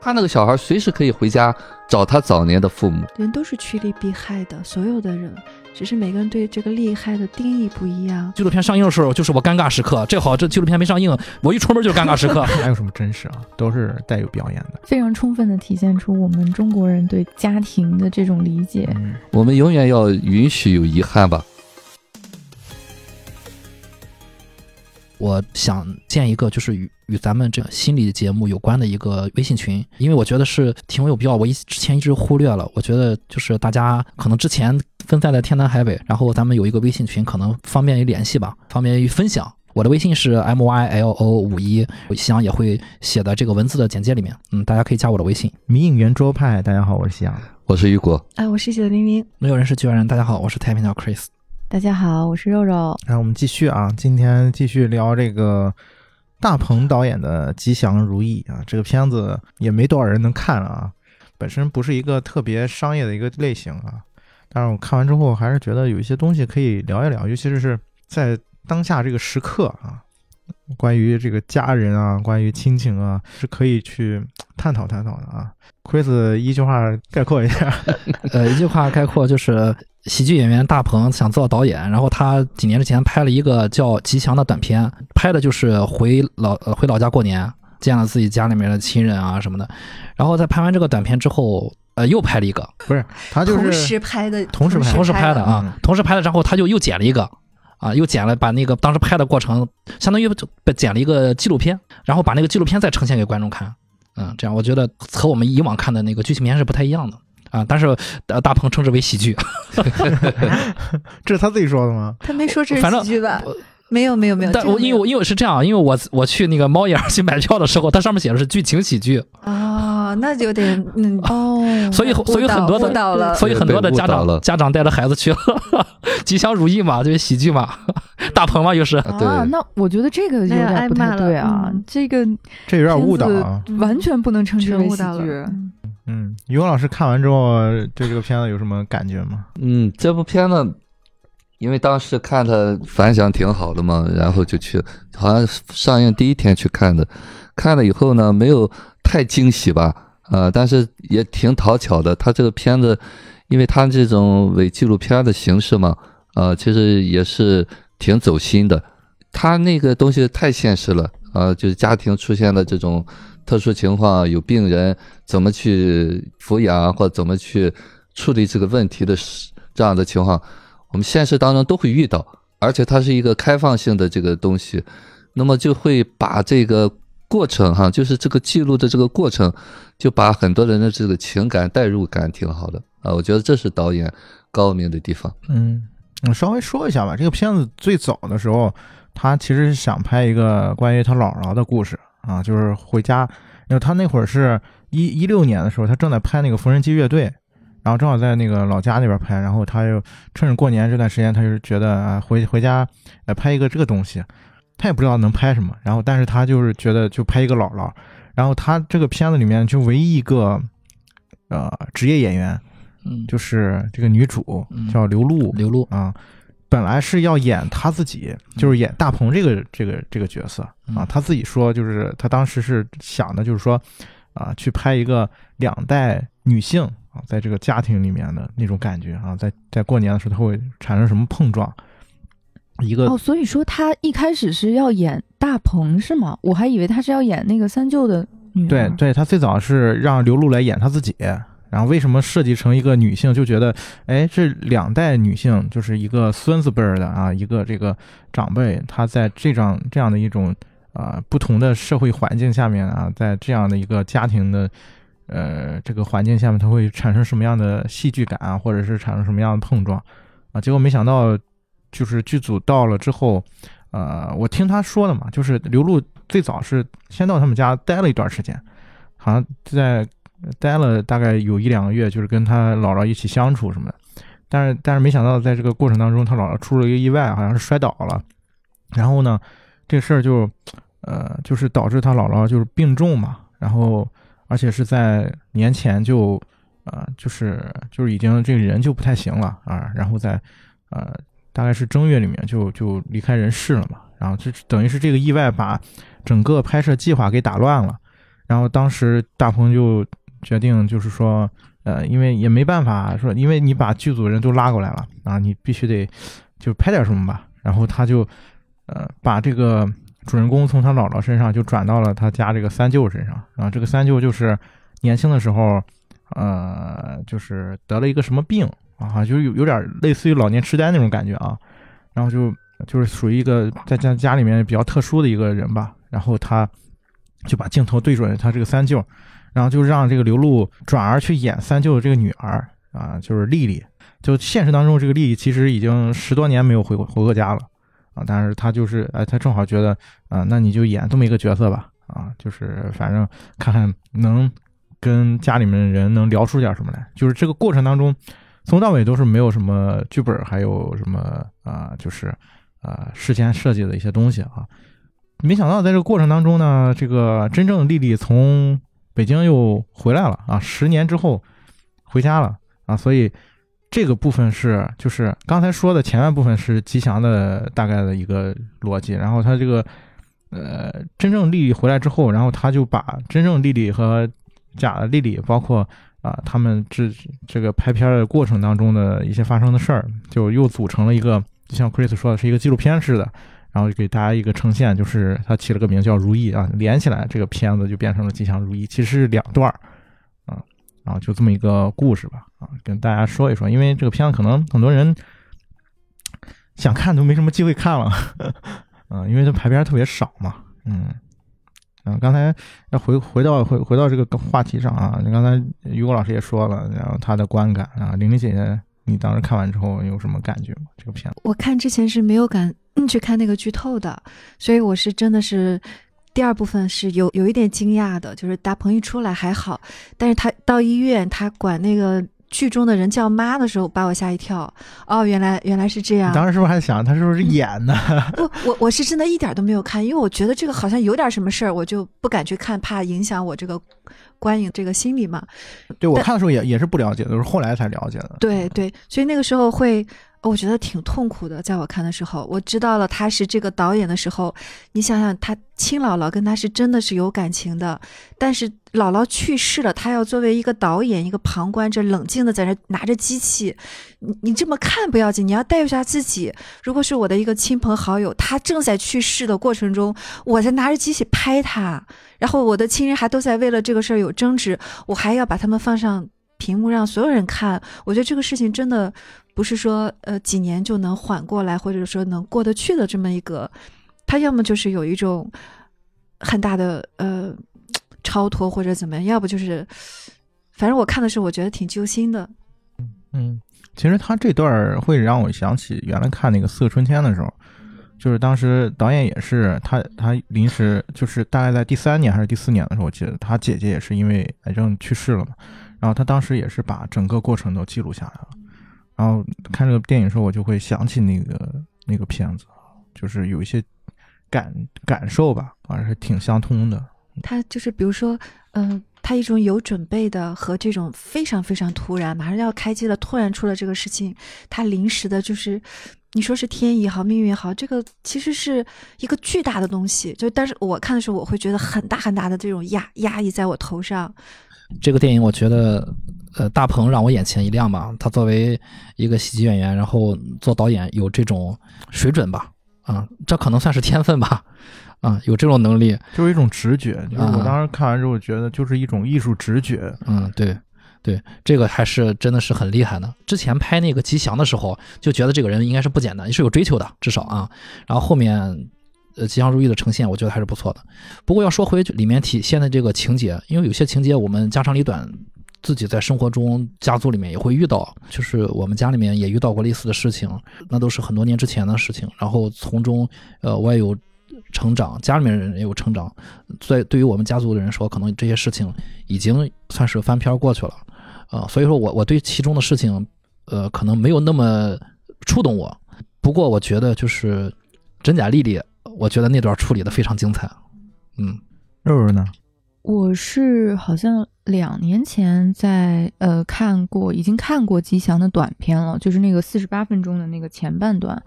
他那个小孩随时可以回家找他早年的父母。人都是趋利避害的，所有的人，只是每个人对这个利害的定义不一样。纪录片上映的时候，就是我尴尬时刻。这好，这纪录片没上映，我一出门就是尴尬时刻。哪有什么真实啊？都是带有表演的。非常充分的体现出我们中国人对家庭的这种理解。嗯，我们永远要允许有遗憾吧。我想建一个，就是与与咱们这个心理节目有关的一个微信群，因为我觉得是挺有必要。我一之前一直忽略了，我觉得就是大家可能之前分散在天南海北，然后咱们有一个微信群，可能方便于联系吧，方便于分享。我的微信是 m y l o 五一，夕阳也会写在这个文字的简介里面。嗯，大家可以加我的微信。迷影圆桌派，大家好，我是夕阳。我是雨果，哎，我是写的明明，没有人是局外人。大家好，我是太平鸟 Chris。大家好，我是肉肉。然后我们继续啊，今天继续聊这个大鹏导演的《吉祥如意》啊，这个片子也没多少人能看了啊，本身不是一个特别商业的一个类型啊，但是我看完之后还是觉得有一些东西可以聊一聊，尤其是是在当下这个时刻啊，关于这个家人啊，关于亲情啊，是可以去探讨探讨的啊。Chris 一句话概括一下，呃，一句话概括就是喜剧演员大鹏想做导演，然后他几年之前拍了一个叫《吉祥》的短片，拍的就是回老呃回老家过年，见了自己家里面的亲人啊什么的。然后在拍完这个短片之后，呃，又拍了一个，不是他就同是时拍的，同时拍同时拍的嗯啊，同时拍的，然后他就又剪了一个。啊，又剪了，把那个当时拍的过程，相当于就剪了一个纪录片，然后把那个纪录片再呈现给观众看。嗯，这样我觉得和我们以往看的那个剧情片是不太一样的啊。但是呃，大鹏称之为喜剧，这是他自己说的吗？他没说这是反正喜剧吧？没有没有没有，但我因为我因为是这样，因为我我去那个猫眼去买票的时候，它上面写的是剧情喜剧，哦，那就有点嗯哦，所以所以很多的所以很多的家长家长带着孩子去了，吉祥如意嘛，就是喜剧嘛，大鹏嘛又是。啊那我觉得这个有点不太对啊，嗯这个这有点误导完全不能称之为喜全误导了剧。于文老师看完之后对这个片子有什么感觉吗？嗯，这部片子，因为当时看它反响挺好的嘛，然后就去，好像上映第一天去看的，看了以后呢，没有太惊喜吧，呃，但是也挺讨巧的。它这个片子，因为它这种伪纪录片的形式嘛，呃，其实也是挺走心的。它那个东西太现实了，呃，就是家庭出现了这种特殊情况，有病人怎么去抚养或怎么去处理这个问题的时这样的情况，我们现实当中都会遇到，而且它是一个开放性的这个东西，那么就会把这个过程哈，就是这个记录的这个过程，就把很多人的这个情感代入感挺好的啊，我觉得这是导演高明的地方。嗯，我稍微说一下吧。这个片子最早的时候，他其实是想拍一个关于他姥姥的故事啊，就是回家，因为他那会儿是一一六年的时候，他正在拍那个缝纫机乐队，然后正好在那个老家那边拍，然后他又趁着过年这段时间，他就觉得啊，回回家呃拍一个这个东西，他也不知道能拍什么，然后但是他就是觉得就拍一个姥姥，然后他这个片子里面就唯一一个呃职业演员，嗯，就是这个女主嗯。叫刘露，刘露，啊，本来是要演他自己，就是演大鹏这个这个这个角色啊嗯。他自己说，就是他当时是想的，就是说啊，去拍一个两代女性啊，在这个家庭里面的那种感觉啊，在在过年的时候，他会产生什么碰撞？一个哦，所以说他一开始是要演大鹏是吗？我还以为他是要演那个三舅的女儿。对对，他最早是让刘露来演他自己，然后为什么设计成一个女性，就觉得，哎，这两代女性就是一个孙子辈儿的啊，一个这个长辈，她在这样这样的一种啊、不同的社会环境下面啊，在这样的一个家庭的呃这个环境下面，它会产生什么样的戏剧感啊，或者是产生什么样的碰撞啊？结果没想到，就是剧组到了之后，呃，我听他说的嘛，就是刘露最早是先到他们家待了一段时间，好像在待了大概有一两个月，就是跟他姥姥一起相处什么的。但是但是没想到在这个过程当中，他姥姥出了一个意外，好像是摔倒了。然后呢，这事儿就呃就是导致他姥姥就是病重嘛，然后而且是在年前就呃就是就是已经这个人就不太行了啊，然后在呃大概是正月里面就就离开人世了嘛。然后就等于是这个意外把整个拍摄计划给打乱了。然后当时大鹏就决定，就是说，呃，因为也没办法说，因为你把剧组人都拉过来了啊，你必须得就拍点什么吧。然后他就，呃，把这个主人公从他姥姥身上就转到了他家这个三舅身上。然后这个三舅就是年轻的时候，呃，就是得了一个什么病啊，就有有点类似于老年痴呆那种感觉啊。然后就就是属于一个在家家里面比较特殊的一个人吧。然后他。就把镜头对准他这个三舅，然后就让这个刘露转而去演三舅的这个女儿啊，就是丽丽。就现实当中，这个丽丽其实已经十多年没有回过回过家了啊，但是她就是哎，她正好觉得啊，那你就演这么一个角色吧啊，就是反正看看能跟家里面人能聊出点什么来。就是这个过程当中，从到尾都是没有什么剧本，还有什么啊，就是啊事先设计的一些东西啊。没想到在这个过程当中呢，这个真正丽丽从北京又回来了啊，十年之后回家了啊，所以这个部分是就是刚才说的前半部分是吉祥的大概的一个逻辑，然后他这个呃真正丽丽回来之后，然后他就把真正丽丽和假的丽丽，包括啊他们这这个拍片的过程当中的一些发生的事儿，就又组成了一个，就像 Chris 说的是一个纪录片似的。然后给大家一个呈现，就是他起了个名叫《如意》啊，连起来这个片子就变成了《吉祥如意》，其实是两段儿啊，然后就这么一个故事吧啊，跟大家说一说，因为这个片子可能很多人想看都没什么机会看了，嗯，因为它排片特别少嘛，嗯嗯，刚才要回回到回回到这个话题上啊，你刚才于果老师也说了，然后他的观感啊，玲玲姐姐，你当时看完之后有什么感觉吗？这个片子我看之前是没有感。去看那个剧透的，所以我是真的是第二部分是有有一点惊讶的，就是大鹏一出来还好，但是他到医院，他管那个剧中的人叫妈的时候，把我吓一跳。哦，原来原来是这样。当时是不是还想他是不是演的？不，我我是真的一点都没有看，因为我觉得这个好像有点什么事儿，我就不敢去看，怕影响我这个观影这个心理嘛。对我看的时候也也是不了解，都是后来才了解的。对对，所以那个时候会。我觉得挺痛苦的，在我看的时候，我知道了他是这个导演的时候，你想想，他亲姥姥跟他是真的是有感情的，但是姥姥去世了，他要作为一个导演，一个旁观者，冷静的在那拿着机器，你你这么看不要紧，你要带入下自己。如果是我的一个亲朋好友，他正在去世的过程中，我在拿着机器拍他，然后我的亲人还都在为了这个事儿有争执，我还要把他们放上屏幕让所有人看，我觉得这个事情真的。不是说呃几年就能缓过来，或者说能过得去的这么一个，他要么就是有一种很大的呃超脱或者怎么样，要不就是，反正我看的时候我觉得挺揪心的。嗯，其实他这段会让我想起原来看那个《四个春天》的时候，就是当时导演也是他他临时就是大概在第三年还是第四年的时候，我记得他姐姐也是因为癌症去世了嘛，然后他当时也是把整个过程都记录下来了。然后看这个电影的时候，我就会想起那个那个片子，就是有一些感感受吧，反正是挺相通的。他就是比如说，嗯，他一种有准备的和这种非常非常突然，马上要开机了，突然出了这个事情，他临时的，就是你说是天意也好，命运也好，这个其实是一个巨大的东西。就但是我看的时候，我会觉得很大很大的这种压压抑在我头上。这个电影我觉得，呃，大鹏让我眼前一亮吧。他作为一个喜剧演员，然后做导演有这种水准吧，啊，这可能算是天分吧，啊，有这种能力，就是一种直觉。就是我当时看完之后觉得，就是一种艺术直觉。嗯，对，对，这个还是真的是很厉害的。之前拍那个吉祥的时候，就觉得这个人应该是不简单，是有追求的，至少啊。然后后面。呃，吉祥如意的呈现，我觉得还是不错的。不过要说回里面体现的这个情节，因为有些情节我们家长里短，自己在生活中家族里面也会遇到，就是我们家里面也遇到过类似的事情，那都是很多年之前的事情。然后从中，呃，我也有成长，家里面人也有成长。在对于我们家族的人说，可能这些事情已经算是翻篇过去了，啊，所以说我我对其中的事情，呃，可能没有那么触动我。不过我觉得就是真假丽丽。我觉得那段处理的非常精彩，嗯，肉肉呢？我是好像两年前在呃看过，已经看过吉祥的短片了，就是那个四十八分钟的那个前半段，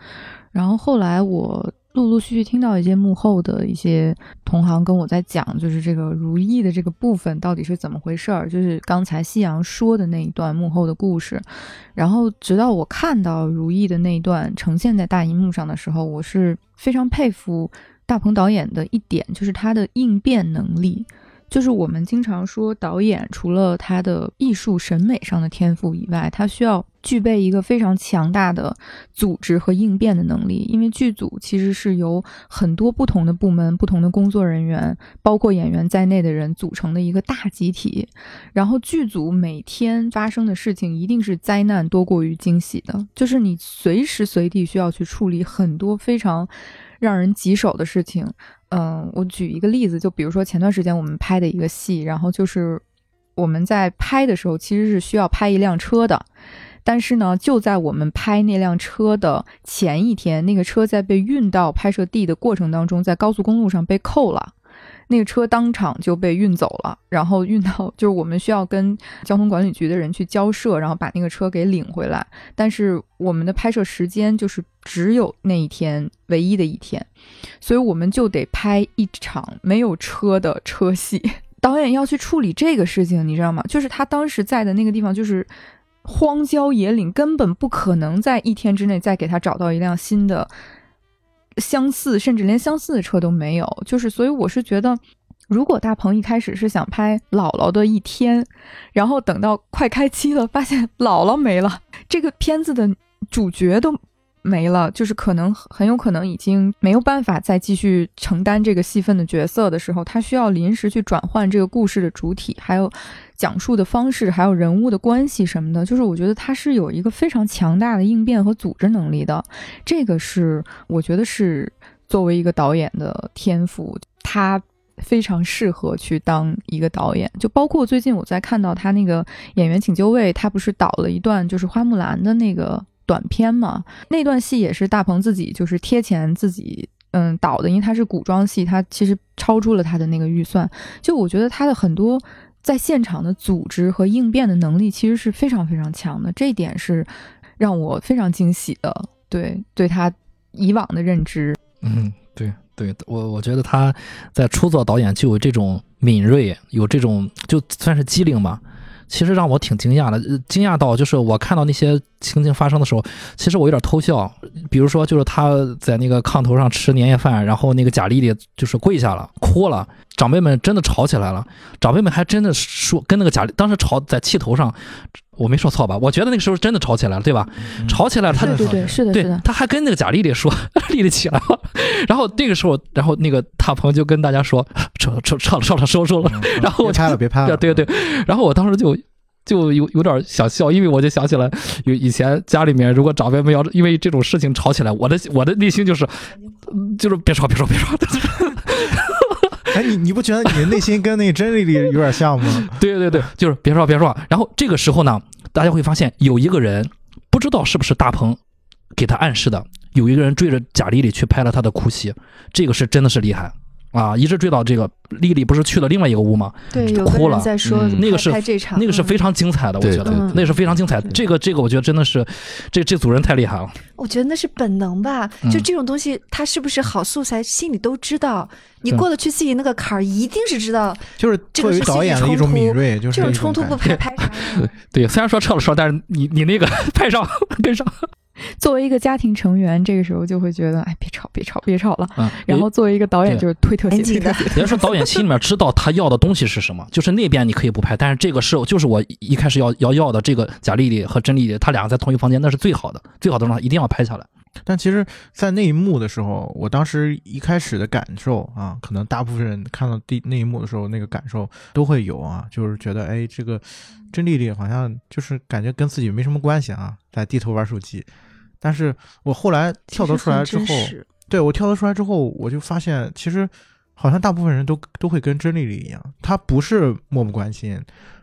然后后来我陆陆续续听到一些幕后的一些同行跟我在讲，就是这个如意的这个部分到底是怎么回事儿，就是刚才夕阳说的那一段幕后的故事。然后直到我看到如意的那一段呈现在大荧幕上的时候，我是非常佩服大鹏导演的一点，就是他的应变能力。就是我们经常说，导演除了他的艺术审美上的天赋以外，他需要具备一个非常强大的组织和应变的能力。因为剧组其实是由很多不同的部门、不同的工作人员，包括演员在内的人组成的一个大集体。然后剧组每天发生的事情一定是灾难多过于惊喜的，就是你随时随地需要去处理很多非常让人棘手的事情。嗯，我举一个例子，就比如说前段时间我们拍的一个戏，然后就是我们在拍的时候其实是需要拍一辆车的，但是呢，就在我们拍那辆车的前一天，那个车在被运到拍摄地的过程当中，在高速公路上被扣了。那个车当场就被运走了，然后运到就是我们需要跟交通管理局的人去交涉，然后把那个车给领回来。但是我们的拍摄时间就是只有那一天唯一的一天，所以我们就得拍一场没有车的车戏。导演要去处理这个事情，你知道吗？就是他当时在的那个地方就是荒郊野岭，根本不可能在一天之内再给他找到一辆新的。相似，甚至连相似的车都没有，就是所以我是觉得，如果大鹏一开始是想拍姥姥的一天，然后等到快开机了，发现姥姥没了，这个片子的主角都。没了，就是可能很有可能已经没有办法再继续承担这个戏份的角色的时候，他需要临时去转换这个故事的主体，还有讲述的方式，还有人物的关系什么的。就是我觉得他是有一个非常强大的应变和组织能力的，这个是我觉得是作为一个导演的天赋，他非常适合去当一个导演。就包括最近我在看到他那个演员请就位，他不是导了一段就是花木兰的那个。短片嘛，那段戏也是大鹏自己就是贴钱自己嗯导的，因为他是古装戏，他其实超出了他的那个预算。就我觉得他的很多在现场的组织和应变的能力其实是非常非常强的，这一点是让我非常惊喜的。对，对他以往的认知，嗯，对对，我我觉得他在初作导演就有这种敏锐，有这种就算是机灵吧。其实让我挺惊讶的，惊讶到就是我看到那些情景发生的时候，其实我有点偷笑。比如说，就是他在那个炕头上吃年夜饭，然后那个贾丽丽就是跪下了，哭了，长辈们真的吵起来了。长辈们还真的说跟那个贾丽当时吵在气头上，我没说错吧？我觉得那个时候真的吵起来了，对吧？吵起来了，他对对对，是的，是的。他还跟那个贾丽丽说，丽丽起来了。然后那个时候，然后那个大鹏就跟大家说，撤撤撤了，撤了，收收了。然后我拍了，别拍了。对对对。然后我当时就。就有有点想笑，因为我就想起来，有以前家里面如果长辈们要因为这种事情吵起来，我的我的内心就是，就是别吵别吵别说。哎，你你不觉得你的内心跟那个真丽丽有点像吗？对对对，就是别说别说。然后这个时候呢，大家会发现有一个人不知道是不是大鹏给他暗示的，有一个人追着贾丽丽去拍了他的哭戏，这个是真的是厉害。啊，一直追到这个丽丽不是去了另外一个屋吗？对，哭了。在说那个是那个是非常精彩的，我觉得那是非常精彩。这个这个，我觉得真的是这这组人太厉害了。我觉得那是本能吧，就这种东西，他是不是好素材，心里都知道。你过得去自己那个坎儿，一定是知道。就是作为导演的一种敏锐，就是这种冲突不拍拍？对，虽然说撤了说，但是你你那个 拍上 跟上。作为一个家庭成员，这个时候就会觉得，哎，别吵，别吵，别吵了。嗯。然后作为一个导演，就是推特写推特写。别 说导演心里面知道他要的东西是什么，就是那边你可以不拍，但是这个是就是我一开始要要要的这个贾丽丽和甄丽丽，他俩在同一房间，那是最好的，最好的状态一定要拍下来。但其实，在那一幕的时候，我当时一开始的感受啊，可能大部分人看到第那一幕的时候，那个感受都会有啊，就是觉得，哎，这个甄丽丽好像就是感觉跟自己没什么关系啊，在低头玩手机。但是我后来跳脱出来之后，对我跳脱出来之后，我就发现其实好像大部分人都都会跟真丽丽一样，她不是漠不关心，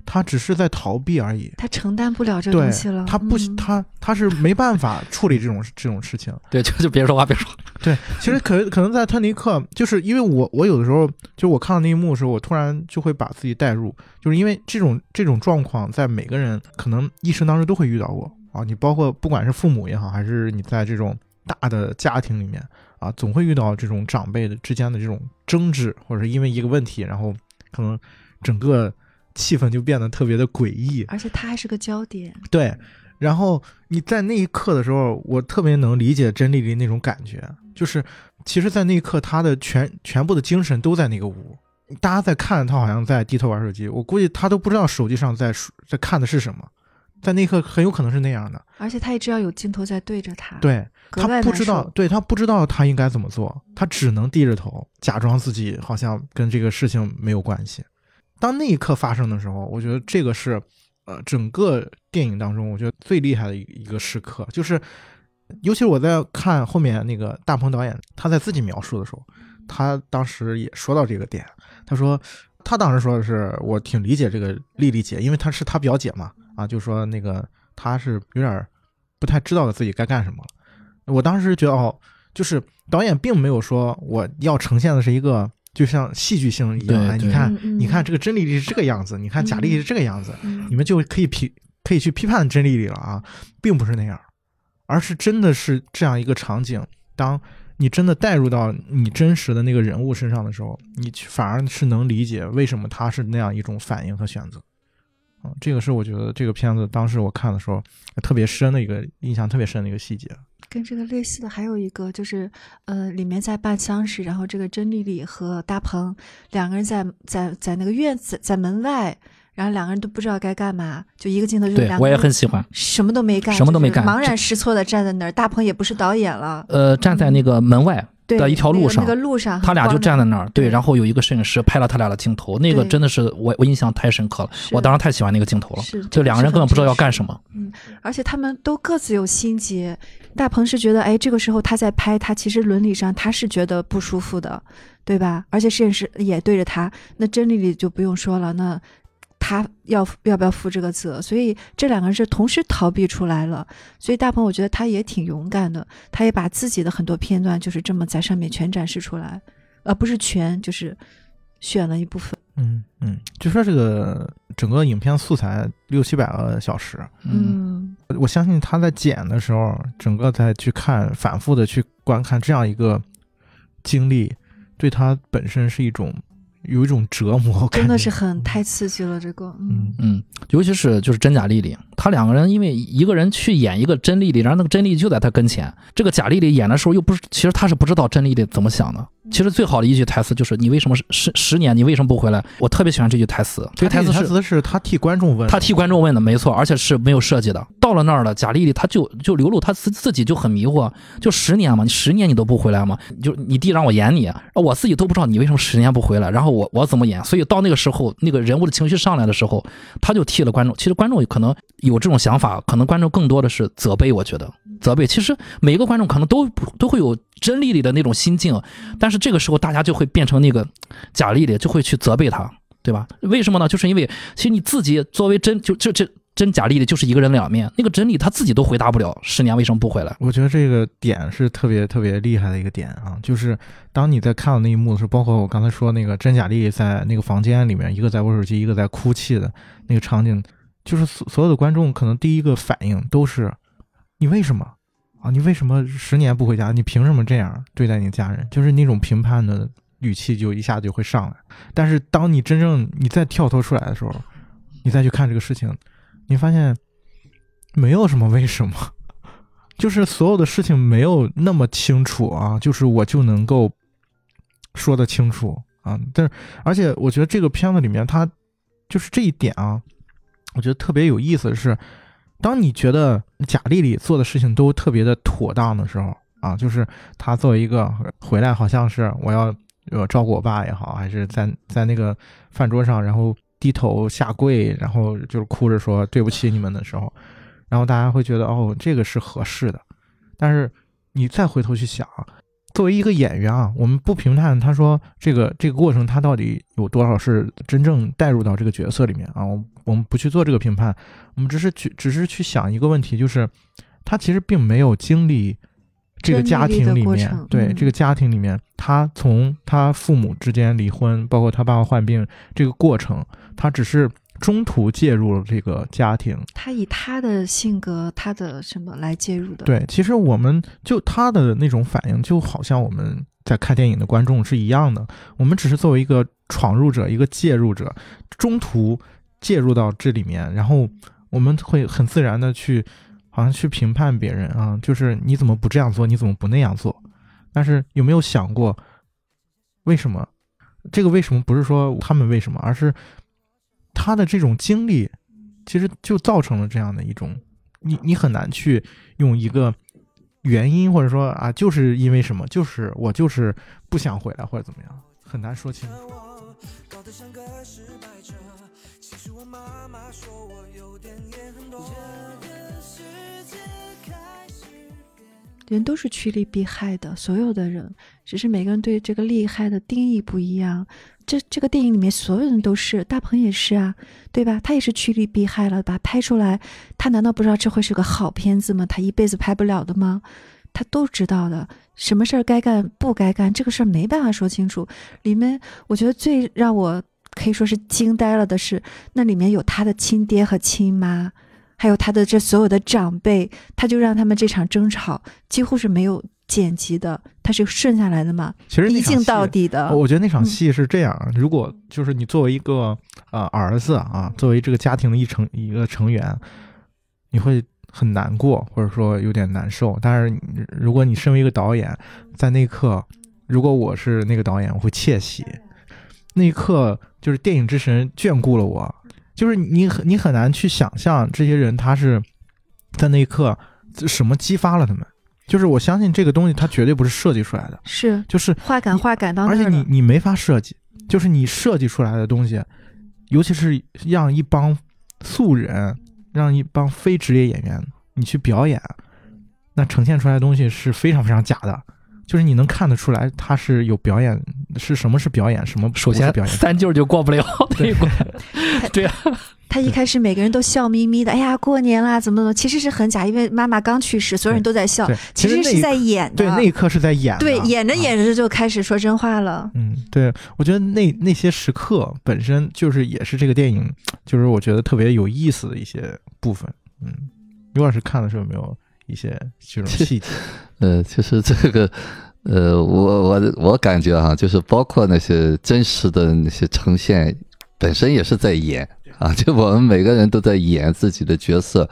她只是在逃避而已。她承担不了这东西了，她不，她她是没办法处理这种这种事情。对，就就别说话，别说。对，其实可可能在特尼克，就是因为我我有的时候就我看到那一幕的时候，我突然就会把自己带入，就是因为这种这种状况在每个人可能一生当中都会遇到过。啊，你包括不管是父母也好，还是你在这种大的家庭里面啊，总会遇到这种长辈的之间的这种争执，或者是因为一个问题，然后可能整个气氛就变得特别的诡异。而且他还是个焦点。对，然后你在那一刻的时候，我特别能理解甄丽丽那种感觉，就是其实，在那一刻，她的全全部的精神都在那个屋。大家在看他，好像在低头玩手机，我估计他都不知道手机上在在看的是什么，在那一刻很有可能是那样的。而且他也知道有镜头在对着他，，对他不知道，对他不知道他应该怎么做，他只能低着头，假装自己好像跟这个事情没有关系。当那一刻发生的时候，我觉得这个是，呃，整个电影当中我觉得最厉害的一一个时刻，就是，尤其是我在看后面那个大鹏导演他在自己描述的时候，他当时也说到这个点，他说他当时说的是我挺理解这个丽丽姐，因为她是他表姐嘛，啊，就说那个他是有点不太知道自己该干什么了。我当时觉得哦，就是导演并没有说我要呈现的是一个就像戏剧性一样，哎，你看，你看这个真丽丽是这个样子，你看贾丽丽是这个样子，嗯你们就可以批可以去批判真丽丽了啊，并不是那样，而是真的是这样一个场景，当你真的带入到你真实的那个人物身上的时候，你反而是能理解为什么他是那样一种反应和选择。啊，这个是我觉得这个片子当时我看的时候特别深的一个印象特别深的一个细节。跟这个类似的还有一个就是，呃，里面在办丧事，然后这个甄丽丽和大鹏两个人在在在那个院子在门外，然后两个人都不知道该干嘛，就一个镜头就是对我也两个人很喜欢。什么都没干，什么都没干茫然失措的站在那儿。大鹏也不是导演了，呃，站在那个门外对的一条路上那个那个路上，他俩就站在那儿，对，然后后有一个摄影师拍了他俩的镜头，那个真的是我我印象太深刻了，我当时太喜欢那个镜头了，是就两个人根本不知道要干什么。嗯，而且他们都各自有心结。大鹏是觉得，哎，这个时候他在拍，他其实伦理上他是觉得不舒服的，对吧？而且摄影师也对着他，那甄丽丽就不用说了，那他要要不要负这个责？所以这两个人是同时逃避出来了。所以大鹏，我觉得他也挺勇敢的，他也把自己的很多片段就是这么在上面全展示出来，呃，不是全，就是选了一部分。嗯嗯，就说这个整个影片素材六七百个小时，嗯，嗯我相信他在剪的时候，整个在去看，反复的去观看这样一个经历，对他本身是一种有一种折磨，感真的是很太刺激了，这个，嗯嗯嗯，尤其是就是真假丽丽，他两个人因为一个人去演一个真丽丽，然后那个真丽丽就在他跟前，这个假丽丽演的时候又不是，其实他是不知道真丽丽怎么想的。其实最好的一句台词就是“你为什么十十年你为什么不回来？”我特别喜欢这句台词，这个台词是词是他替观众问的，他替观众问的，没错，而且是没有设计的。到了那儿了，贾丽丽她就就流露她自自己就很迷惑，就十年嘛，你十年你都不回来吗？就你弟让我演你，我自己都不知道你为什么十年不回来，然后我我怎么演？所以到那个时候，那个人物的情绪上来的时候，他就替了观众。其实观众可能有这种想法，可能观众更多的是责备，我觉得责备。其实每一个观众可能都都会有真丽丽的那种心境，但是这个时候大家就会变成那个假丽丽，就会去责备她。对吧？为什么呢？就是因为其实你自己作为真就就这真假丽丽就是一个人两面，那个真理他自己都回答不了，十年为什么不回来？我觉得这个点是特别特别厉害的一个点啊，就是当你在看到那一幕的时候，包括我刚才说那个真假丽在那个房间里面，一个在玩手机，一个在哭泣的那个场景，就是所所有的观众可能第一个反应都是你为什么啊？你为什么十年不回家？你凭什么这样对待你家人？就是那种评判的语气就一下就会上来。但是当你真正你再跳脱出来的时候，你再去看这个事情，你发现没有什么为什么。就是所有的事情没有那么清楚啊，就是我就能够说得清楚啊。但是，而且我觉得这个片子里面，它就是这一点啊，我觉得特别有意思的是，当你觉得贾丽丽做的事情都特别的妥当的时候啊，就是她作为一个回来，好像是我要呃照顾我爸也好，还是在在那个饭桌上，然后低头下跪，然后就是哭着说对不起你们的时候。然后大家会觉得哦，这个是合适的，但是你再回头去想，作为一个演员啊，我们不评判他说这个这个过程他到底有多少是真正带入到这个角色里面啊，我我们不去做这个评判，我们只是去只是去想一个问题，就是他其实并没有经历这个家庭里面，对、嗯、这个家庭里面，他从他父母之间离婚，包括他爸爸患病这个过程，他只是。中途介入了这个家庭。他以他的性格，他的什么来介入的？，对，其实我们就他的那种反应，就好像我们在看电影的观众是一样的。我们只是作为一个闯入者、一个介入者，中途介入到这里面，然后我们会很自然的去，好像去评判别人啊，就是你怎么不这样做，你怎么不那样做？但是有没有想过，为什么？这个为什么不是说他们为什么，而是他的这种经历，其实就造成了这样的一种，你你很难去用一个原因或者说啊，就是因为什么，就是我就是不想回来或者怎么样，很难说清楚。搞得像个失败者，其实我妈妈说我有点也很多。人都是趋利避害的，所有的人，只是每个人对这个利害的定义不一样。这这个电影里面所有人都是，大鹏也是啊，对吧？他也是趋利避害了，把拍出来，他难道不知道这会是个好片子吗？他一辈子拍不了的吗？他都知道的，什么事儿该干不该干，这个事儿没办法说清楚。里面我觉得最让我可以说是惊呆了的是，那里面有他的亲爹和亲妈，还有他的这所有的长辈，他就让他们这场争吵几乎是没有剪辑的，它是顺下来的嘛，其实一镜到底的。我觉得那场嗯戏是这样，如果就是你作为一个呃儿子啊，作为这个家庭的一成一个成员，你会很难过，或者说有点难受。但是如果你身为一个导演，在那一刻，如果我是那个导演，我会窃喜。那一刻，就是电影之神眷顾了我，就是你很你很难去想象这些人他是在那一刻什么激发了他们。就是我相信这个东西，它绝对不是设计出来的，是就是画感画感到而且你你没法设计，就是你设计出来的东西，尤其是让一帮素人，让一帮非职业演员你去表演，那呈现出来的东西是非常非常假的。就是你能看得出来，他是有表演，是什么是表演，什么首先表演。三舅就过不了那一关，对啊，他一开始每个人都笑眯眯的，哎呀，过年啦，怎么怎么，其实是很假，因为妈妈刚去世，所有人都在笑，其实是在演的。对，那一刻是在演，对演着啊演着就开始说真话了。嗯，对，我觉得那那些时刻本身就是也是这个电影，就是我觉得特别有意思的一些部分。嗯，刘老师看的时候有没有一些这种细节？呃，其实这个，呃，我我我感觉哈、就是包括那些真实的那些呈现，本身也是在演啊，就我们每个人都在演自己的角色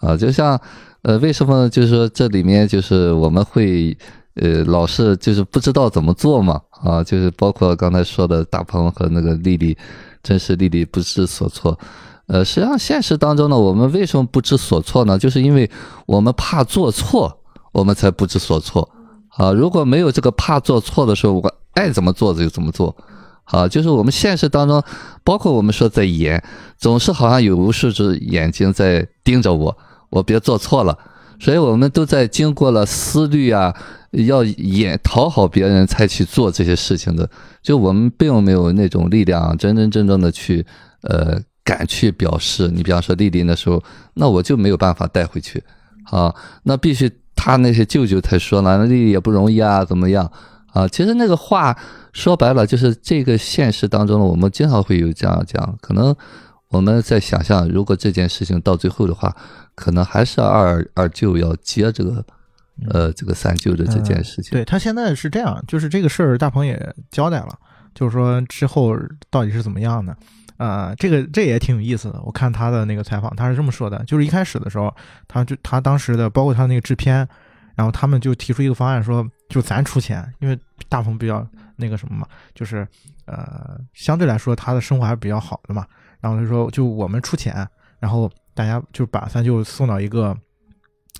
啊，就像呃，为什么就是说这里面就是我们会呃老是就是不知道怎么做嘛啊，就是包括刚才说的大鹏和那个丽丽，真是丽丽不知所措。呃，实际上现实当中呢，我们为什么不知所措呢？就是因为我们怕做错，我们才不知所措啊。如果没有这个怕做错的时候，我爱怎么做就怎么做。啊，就是我们现实当中，包括我们说在演，总是好像有无数只眼睛在盯着我，我别做错了，所以我们都在经过了思虑啊，要演讨好别人才去做这些事情的。就我们并没有那种力量，真真正正的去呃敢去表示。你比方说丽丽那时候，那我就没有办法带回去啊，那必须他那些舅舅才说呢，那丽丽也不容易啊，怎么样啊？其实那个话说白了，就是这个现实当中呢，我们经常会有这样讲，可能我们在想象，如果这件事情到最后的话，可能还是二二舅要接这个呃这个三舅的这件事情。对他现在是这样，就是这个事儿，大鹏也交代了，就是说之后到底是怎么样的。呃，这个这也挺有意思的。我看他的那个采访，他是这么说的：，就是一开始的时候，他就他当时的，包括他那个制片，然后他们就提出一个方案说，就咱出钱，因为大鹏比较那个什么嘛，就是呃，相对来说他的生活还是比较好的嘛。然后他说，就我们出钱，然后大家就把三舅送到一个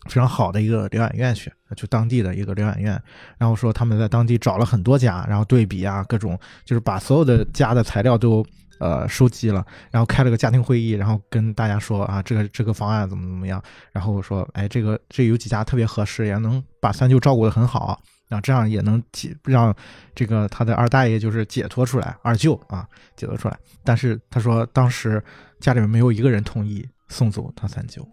非常好的一个疗养院去，就当地的一个疗养院。然后说他们在当地找了很多家，然后对比啊，各种就是把所有的家的材料都呃收集了，然后开了个家庭会议，然后跟大家说啊，这个这个方案怎么怎么样，然后说哎，这个这有几家特别合适，也能把三舅照顾得很好。然后这样也能解让这个他的二大爷就是解脱出来，二舅啊解脱出来。但是他说当时家里面没有一个人同意送走他三舅，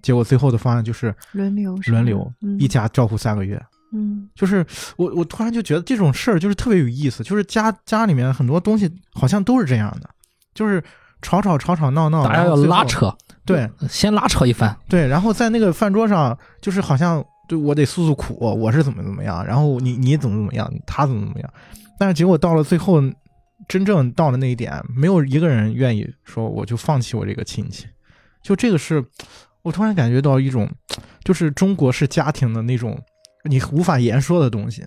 结果最后的方案就是轮流轮流嗯一家照顾三个月。嗯。就是我我突然就觉得这种事儿就是特别有意思，就是家家里面很多东西好像都是这样的，就是吵吵吵吵闹闹，大家要拉，扯，对先拉扯一番。对，然后在那个饭桌上，就是好像对我得诉诉苦，我是怎么怎么样，然后你你怎么怎么样，他怎么怎么样，但是结果到了最后，真正到了那一点，没有一个人愿意说我就放弃我这个亲戚，就这个是我突然感觉到一种，就是中国式家庭的那种你无法言说的东西。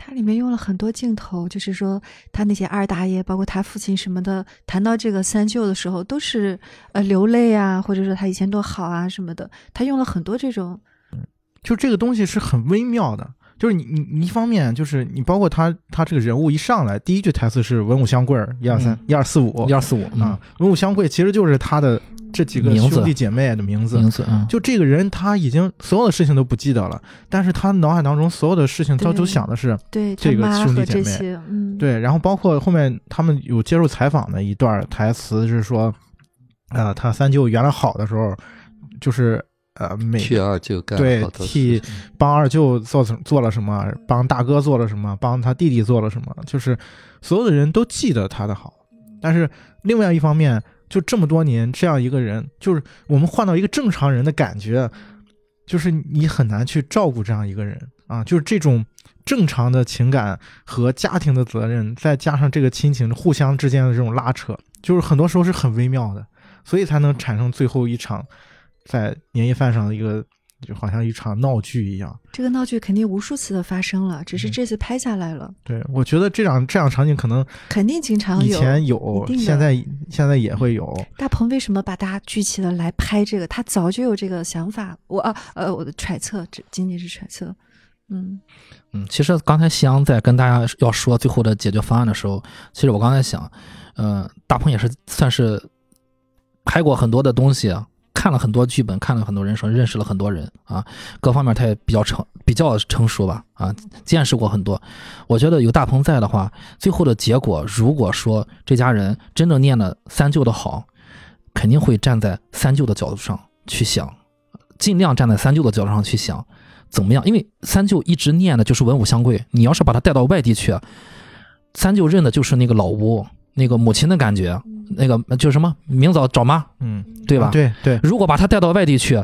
它里面用了很多镜头，就是说他那些二大爷，包括他父亲什么的，谈到这个三舅的时候，都是呃流泪啊，或者说他以前多好啊什么的。他用了很多这种，就这个东西是很微妙的，就是你你你一方面就是你包括他他这个人物一上来第一句台词是文武相贵儿一二三嗯一二四五一二四五啊，文武相贵其实就是他的这几个名字兄弟姐妹的名字。名字嗯，就这个人他已经所有的事情都不记得了，但是他脑海当中所有的事情他都想的是对这个兄弟姐妹，嗯，对，然后包括后面他们有接受采访的一段台词是说，呃，他三舅原来好的时候，就是呃每替二舅干对替帮二舅做什做了什么，帮大哥做了什么，帮他弟弟做了什么，就是所有的人都记得他的好。但是另外一方面，就这么多年这样一个人，就是我们换到一个正常人的感觉，就是你很难去照顾这样一个人啊，就是这种正常的情感和家庭的责任，再加上这个亲情互相之间的这种拉扯，就是很多时候是很微妙的，所以才能产生最后一场在年夜饭上的一个，就好像一场闹剧一样。这个闹剧肯定无数次的发生了，只是嗯这次拍下来了，对，我觉得这样这样场景可能肯定经常有以。前有，现在现在也会有。大鹏为什么把大家聚齐了来拍这个？他早就有这个想法。我啊呃，我的揣测，这仅仅是揣测。嗯，嗯，其实刚才夕阳在跟大家要说最后的解决方案的时候，其实我刚才想，呃，大鹏也是算是拍过很多的东西，看了很多剧本，看了很多人生，认识了很多人啊，各方面他也比较成比较成熟吧，啊，见识过很多。我觉得有大鹏在的话，最后的结果，如果说这家人真的念了三舅的好，肯定会站在三舅的角度上去想，尽量站在三舅的角度上去想。怎么样？因为三舅一直念的就是文武相贵，你要是把他带到外地去，三舅认的就是那个老吴，那个母亲的感觉，那个就是什么明早找妈，嗯，对吧？啊对对，如果把他带到外地去，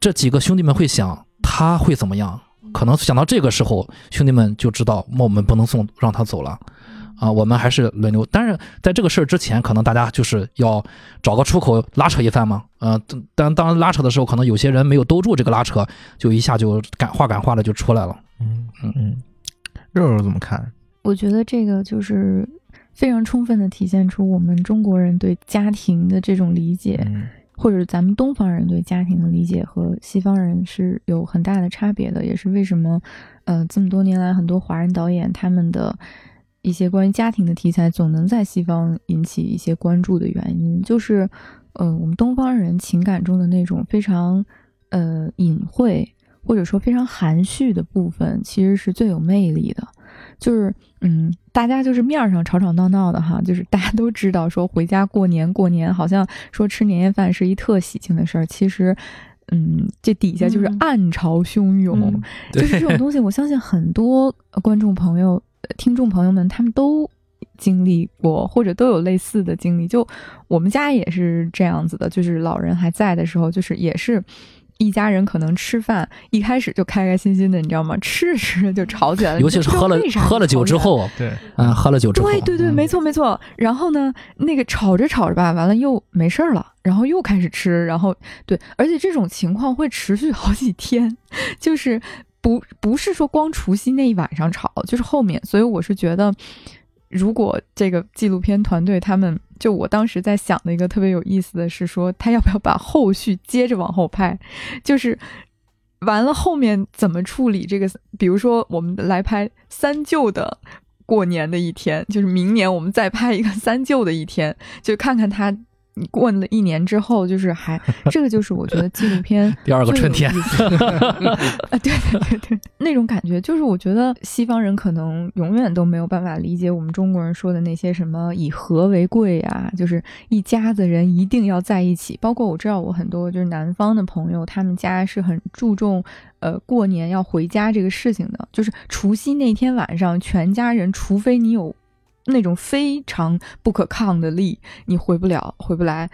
这几个兄弟们会想他会怎么样？可能想到这个时候，兄弟们就知道，那我们不能送让他走了，啊，我们还是轮流。但是在这个事儿之前，可能大家就是要找个出口拉扯一番嘛，呃，当当拉扯的时候，可能有些人没有兜住这个拉扯，就一下就感话感话的就出来了。嗯嗯嗯，肉肉怎么看？我觉得这个就是非常充分的体现出我们中国人对家庭的这种理解，嗯或者咱们东方人对家庭的理解和西方人是有很大的差别的，也是为什么，呃，这么多年来很多华人导演他们的一些关于家庭的题材总能在西方引起一些关注的原因，就是，呃，我们东方人情感中的那种非常呃隐晦或者说非常含蓄的部分，其实是最有魅力的。就是，嗯，大家就是面儿上吵吵闹闹的哈，就是大家都知道说回家过年过年，好像说吃年夜饭是一特喜庆的事儿，其实，嗯，这底下就是嗯暗潮汹涌，嗯就是这种东西，我相信很多呃观众朋友、呃听众朋友们他们都经历过，或者都有类似的经历。就我们家也是这样子的，就是老人还在的时候，就是也是。一家人可能吃饭一开始就开开心心的，你知道吗？吃着吃着就吵起来了，尤其是喝了喝了酒之后，对，嗯，喝了酒之后，对对对，嗯没错没错。然后呢，那个吵着吵着吧，完了又没事儿了，然后又开始吃，然后对，而且这种情况会持续好几天，就是不不是说光除夕那一晚上吵，就是后面。所以我是觉得，如果这个纪录片团队他们，就我当时在想的一个特别有意思的是说，他要不要把后续接着往后拍，就是。完了，后面怎么处理这个？比如说，我们来拍三舅的过年的一天，就是明年我们再拍一个三舅的一天，就看看他过了一年之后，就是还 这个就是我觉得纪录片 第二个春天 啊，对对对对，那种感觉就是我觉得西方人可能永远都没有办法理解我们中国人说的那些什么以和为贵啊，就是一家子人一定要在一起。包括我知道我很多就是南方的朋友，他们家是很注重呃过年要回家这个事情的，就是除夕那天晚上，全家人除非你有那种非常不可抗的力，你回不了，回不来。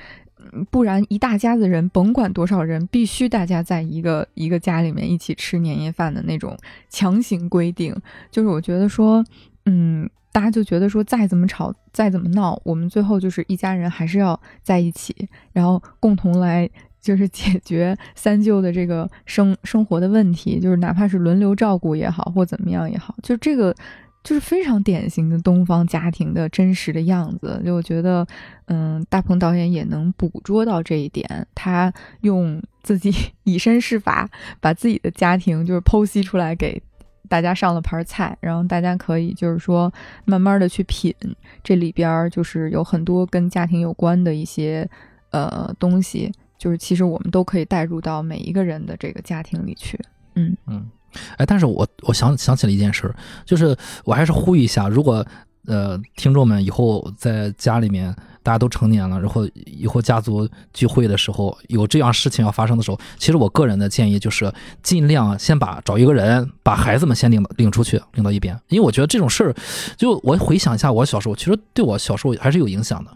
嗯不然一大家子人，甭管多少人，必须大家在一个一个家里面一起吃年夜饭的那种强行规定，就是我觉得说，嗯，大家就觉得说，再怎么吵，再怎么闹，我们最后就是一家人还是要在一起，然后共同来就是解决三舅的这个生生活的问题，就是哪怕是轮流照顾也好，或怎么样也好，就这个就是非常典型的东方家庭的真实的样子。就我觉得，嗯，大鹏导演也能捕捉到这一点，他用自己 以身试法，把自己的家庭就是剖析出来给。大家上了盘菜，然后大家可以就是说慢慢的去品，这里边儿就是有很多跟家庭有关的一些呃东西，就是其实我们都可以带入到每一个人的这个家庭里去。嗯嗯，哎，但是我我想想起了一件事，就是我还是呼吁一下，如果呃听众们以后在家里面大家都成年了，然后以后家族聚会的时候有这样事情要发生的时候，其实我个人的建议就是尽量先把找一个人把孩子们先领领出去，领到一边，因为我觉得这种事儿，就我回想一下我小时候，其实对我小时候还是有影响的，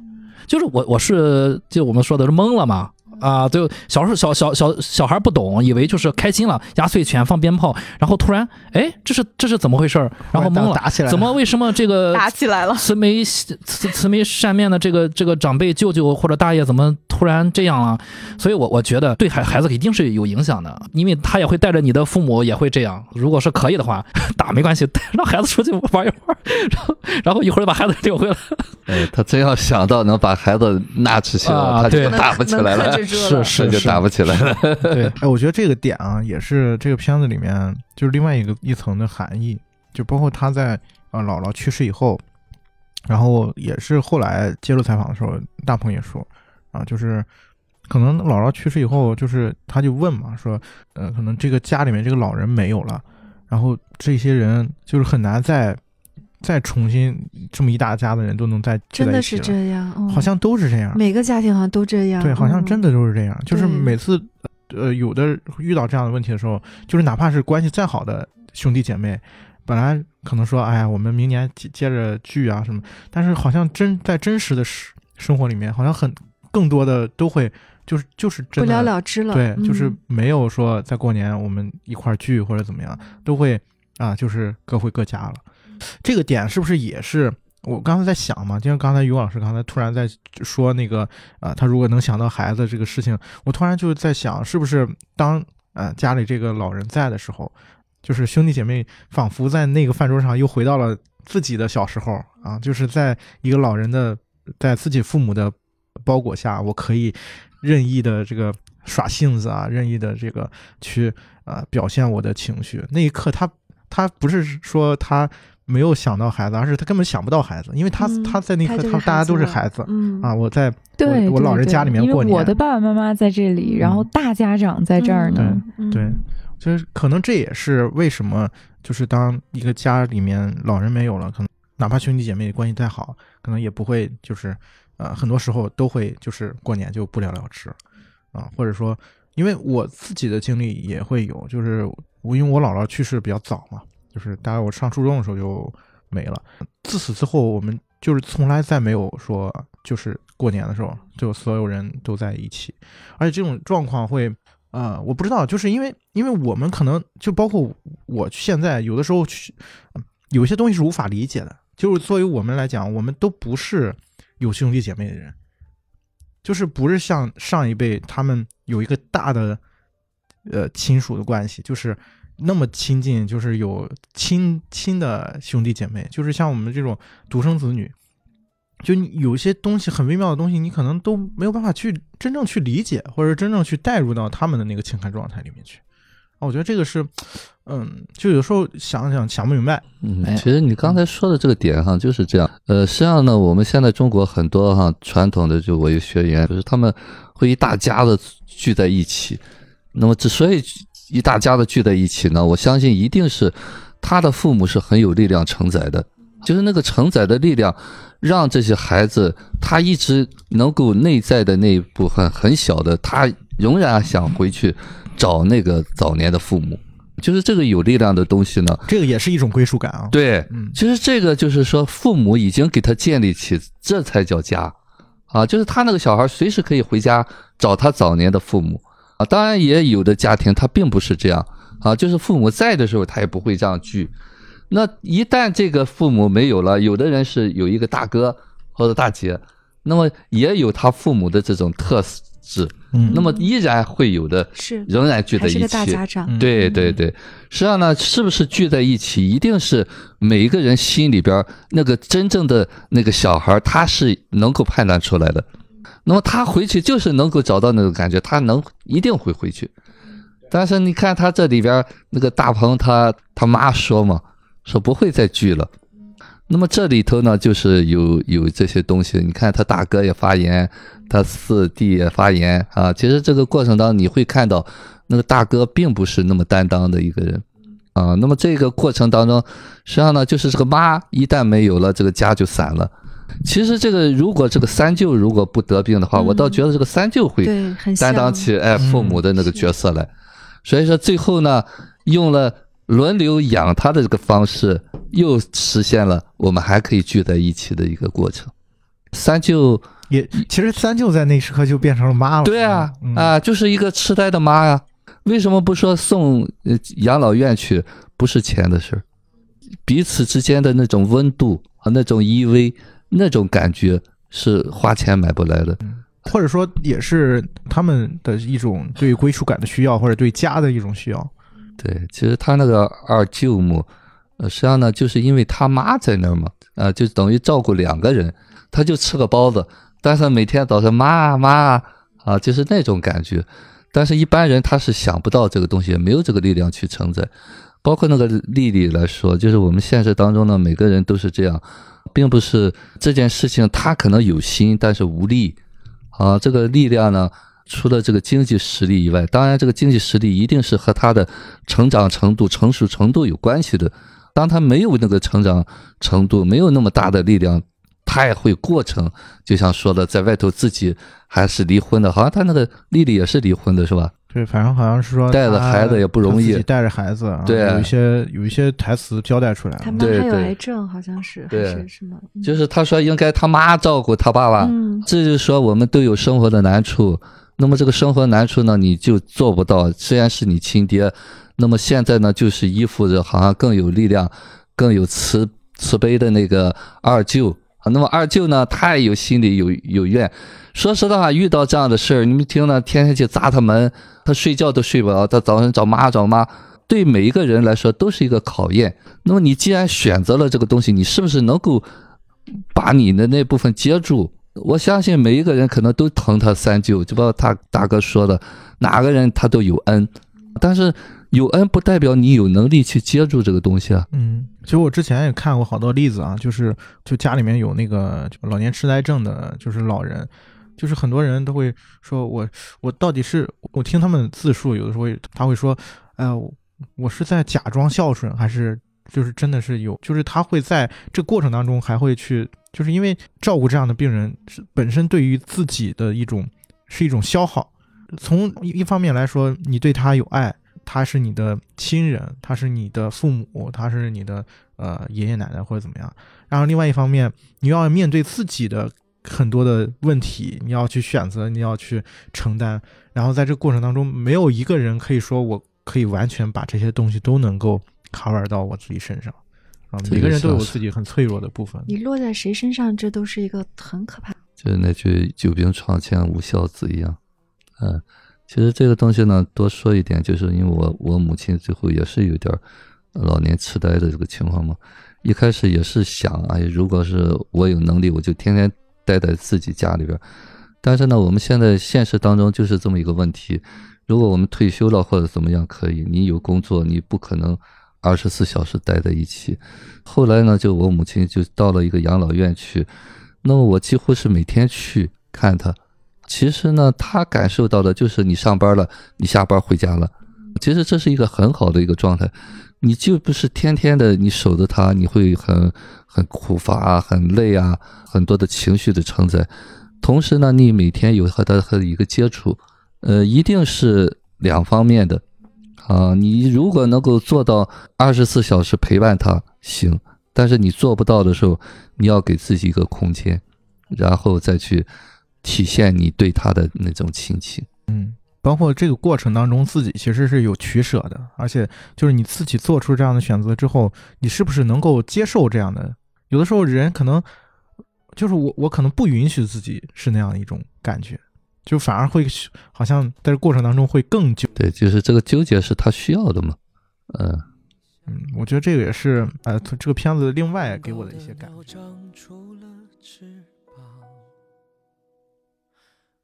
就是我我是就我们说的是懵了嘛。啊，就小时候小小小小孩不懂，以为就是开心了，压岁钱放鞭炮，然后突然，哎，这是这是怎么回事儿？然后懵了，打起来了怎么为什么这个 打起来了慈眉慈慈眉善面的这个这个长辈舅舅或者大爷怎么突然这样了？所以我我觉得对孩孩子一定是有影响的，因为他也会带着你的父母也会这样。如果是可以的话，打没关系，让孩子出去玩一玩，然后然后一会儿把孩子 领回来。哎，他真要想到能把孩子纳出去了，啊他就打不起来了，是是这就打不起来了。对，哎，我觉得这个点啊，也是这个片子里面就是另外一个一层的含义，就包括他在啊、呃姥姥去世以后，然后也是后来接受采访的时候，大鹏也说啊，就是可能姥姥去世以后，就是他就问嘛，说呃，可能这个家里面这个老人没有了，然后这些人就是很难再再重新这么一大家的人都能再真的是这样，嗯好像都是这样，每个家庭好像都这样。对，好像嗯真的都是这样。就是每次，呃，有的遇到这样的问题的时候，就是哪怕是关系再好的兄弟姐妹，本来可能说，哎呀，我们明年接接着聚啊什么，但是好像真在真实的生生活里面，好像很更多的都会就是就是不真的了了之了。对，就是嗯没有说在过年我们一块儿聚或者怎么样，都会啊，就是各回各家了。这个点是不是也是我刚才在想嘛？就像刚才于老师刚才突然在说那个啊、他如果能想到孩子这个事情，我突然就在想，是不是当呃家里这个老人在的时候，就是兄弟姐妹仿佛在那个饭桌上又回到了自己的小时候啊，就是在一个老人的在自己父母的包裹下，我可以任意的这个耍性子啊，任意的这个去啊、表现我的情绪。那一刻他，他不是说他没有想到孩子，而是他根本想不到孩子，因为他、嗯他在那一刻，他他大家都是孩子嗯啊。我在对，对我老人家里面过年我的爸爸妈妈在这里，然后嗯大家长在这儿呢。嗯对，就是可能这也是为什么，就是当一个家里面老人没有了，可能哪怕兄弟姐妹关系再好，可能也不会就是呃，很多时候都会就是过年就不了了之啊，或者说，因为我自己的经历也会有，就是我因为我姥姥去世比较早嘛，就是大概我上初中的时候就没了，自此之后我们就是从来再没有说就是过年的时候就所有人都在一起，而且这种状况会。啊、我不知道，就是因为因为我们可能就包括我现在有的时候去，有些东西是无法理解的。就是作为我们来讲，我们都不是有兄弟姐妹的人，就是不是像上一辈他们有一个大的呃亲属的关系，就是那么亲近，就是有亲亲的兄弟姐妹，就是像我们这种独生子女，就你有一些东西很微妙的东西，你可能都没有办法去真正去理解，或者真正去带入到他们的那个情感状态里面去。啊，我觉得这个是，嗯，就有时候想想想不明白，嗯哎，其实你刚才说的这个点哈，就是这样。呃，实际上呢，我们现在中国很多哈传统的就我有学员，就是他们会一大家子聚在一起。那么之所以一大家子聚在一起呢，我相信一定是他的父母是很有力量承载的，就是那个承载的力量，让这些孩子他一直能够内在的那一部分很小的，他仍然想回去找那个早年的父母。就是这个有力量的东西呢，这个也是一种归属感啊。，对，嗯，其实这个就是说，父母已经给他建立起，这才叫家啊！就是他那个小孩随时可以回家找他早年的父母啊。当然，也有的家庭他并不是这样啊，就是父母在的时候他也不会这样聚。那一旦这个父母没有了，有的人是有一个大哥或者大姐，那么也有他父母的这种特质，嗯，那么依然会有的是仍然聚在一起。是个大家长，嗯对对对，实际上呢，是不是聚在一起，一定是每一个人心里边儿那个真正的那个小孩儿，他是能够判断出来的。那么他回去就是能够找到那种感觉，他能一定会回去。但是你看他这里边那个大鹏他他妈说嘛，说不会再聚了。那么这里头呢，就是有有这些东西。你看他大哥也发言，他四弟也发言啊。其实这个过程当中，你会看到那个大哥并不是那么担当的一个人啊。那么这个过程当中，实际上呢，就是这个妈一旦没有了，这个家就散了。其实这个如果这个三舅如果不得病的话，我倒嗯觉得这个三舅会担当起哎父母的那个角色来。所以说最后呢，用了轮流养他的这个方式，又实现了我们还可以聚在一起的一个过程。三舅，也其实三舅在那时刻就变成了妈了。对啊，嗯啊，就是一个痴呆的妈呀。为什么不说送呃养老院去不是钱的事儿？彼此之间的那种温度和那种依偎，那种感觉是花钱买不来的。或者说也是他们的一种对归属感的需要，或者对家的一种需要。对，其实他那个二舅母，呃，实际上呢，就是因为他妈在那儿嘛，啊、就等于照顾两个人，他就吃个包子，但是每天早上妈妈啊，就是那种感觉。但是，一般人他是想不到这个东西，也没有这个力量去承载。包括那个丽丽来说，就是我们现实当中呢，每个人都是这样，并不是这件事情他可能有心，但是无力啊。这个力量呢，除了这个经济实力以外，当然这个经济实力一定是和他的成长程度、成熟程度有关系的。当他没有那个成长程度，没有那么大的力量，他也会过程。就像说的，在外头自己还是离婚的，好像他那个丽丽也是离婚的，是吧？对，反正好像是说带着孩子也不容易自己带着孩子啊，对有一些有一些台词交代出来了。他妈还有对对癌症，好像是还对是什么？嗯就是他说应该他妈照顾他爸爸，嗯，这就是说我们都有生活的难处。那么这个生活难处呢，你就做不到。虽然是你亲爹，那么现在呢，就是依附着好像更有力量、更有慈慈悲的那个二舅啊。那么二舅呢，他也有心里有有怨。说实的话，遇到这样的事儿，你们听呢，天天去砸他门，他睡觉都睡不着，他早上找妈找妈，对每一个人来说都是一个考验。那么你既然选择了这个东西，你是不是能够把你的那部分接住？我相信每一个人可能都疼他三舅，就包括他大哥说的，哪个人他都有恩，但是有恩不代表你有能力去接住这个东西啊。嗯，其实我之前也看过好多例子啊，就是就家里面有那个老年痴呆症的，就是老人，就是很多人都会说我我到底是我听他们自述，有的时候他会说，哎、我是在假装孝顺，还是就是真的是有，就是他会在这过程当中还会去，就是因为照顾这样的病人是本身对于自己的一种是一种消耗，从一方面来说，你对他有爱。他是你的亲人，他是你的父母，他是你的呃爷爷奶奶或者怎么样。然后另外一方面，你要面对自己的很多的问题，你要去选择，你要去承担。然后在这个过程当中，没有一个人可以说我可以完全把这些东西都能够 cover 到我自己身上啊。这个每个人都有自己很脆弱的部分。你落在谁身上，这都是一个很可怕。就是那句“久病床前无孝子”一样，嗯、其实这个东西呢，多说一点，就是因为我我母亲最后也是有点老年痴呆的这个情况嘛。一开始也是想，哎，如果是我有能力，我就天天待在自己家里边。但是呢，我们现在现实当中就是这么一个问题：如果我们退休了或者怎么样，可以，你有工作，你不可能二十四小时待在一起。后来呢，就我母亲就到了一个养老院去，那么我几乎是每天去看她。其实呢，他感受到的就是你上班了，你下班回家了。其实这是一个很好的一个状态，你就不是天天的你守着他，你会很很苦乏啊，很累啊，很多的情绪的承载。同时呢，你每天有和他和一个接触，呃，一定是两方面的啊，你如果能够做到二十四小时陪伴他，行。但是你做不到的时候，你要给自己一个空间，然后再去体现你对他的那种亲情。嗯，包括这个过程当中，自己其实是有取舍的，而且就是你自己做出这样的选择之后，你是不是能够接受这样的？有的时候人可能就是我，我可能不允许自己是那样一种感觉，就反而会好像在这过程当中会更纠。对，就是这个纠结是他需要的嘛。嗯嗯，我觉得这个也是呃，这个片子另外给我的一些感觉。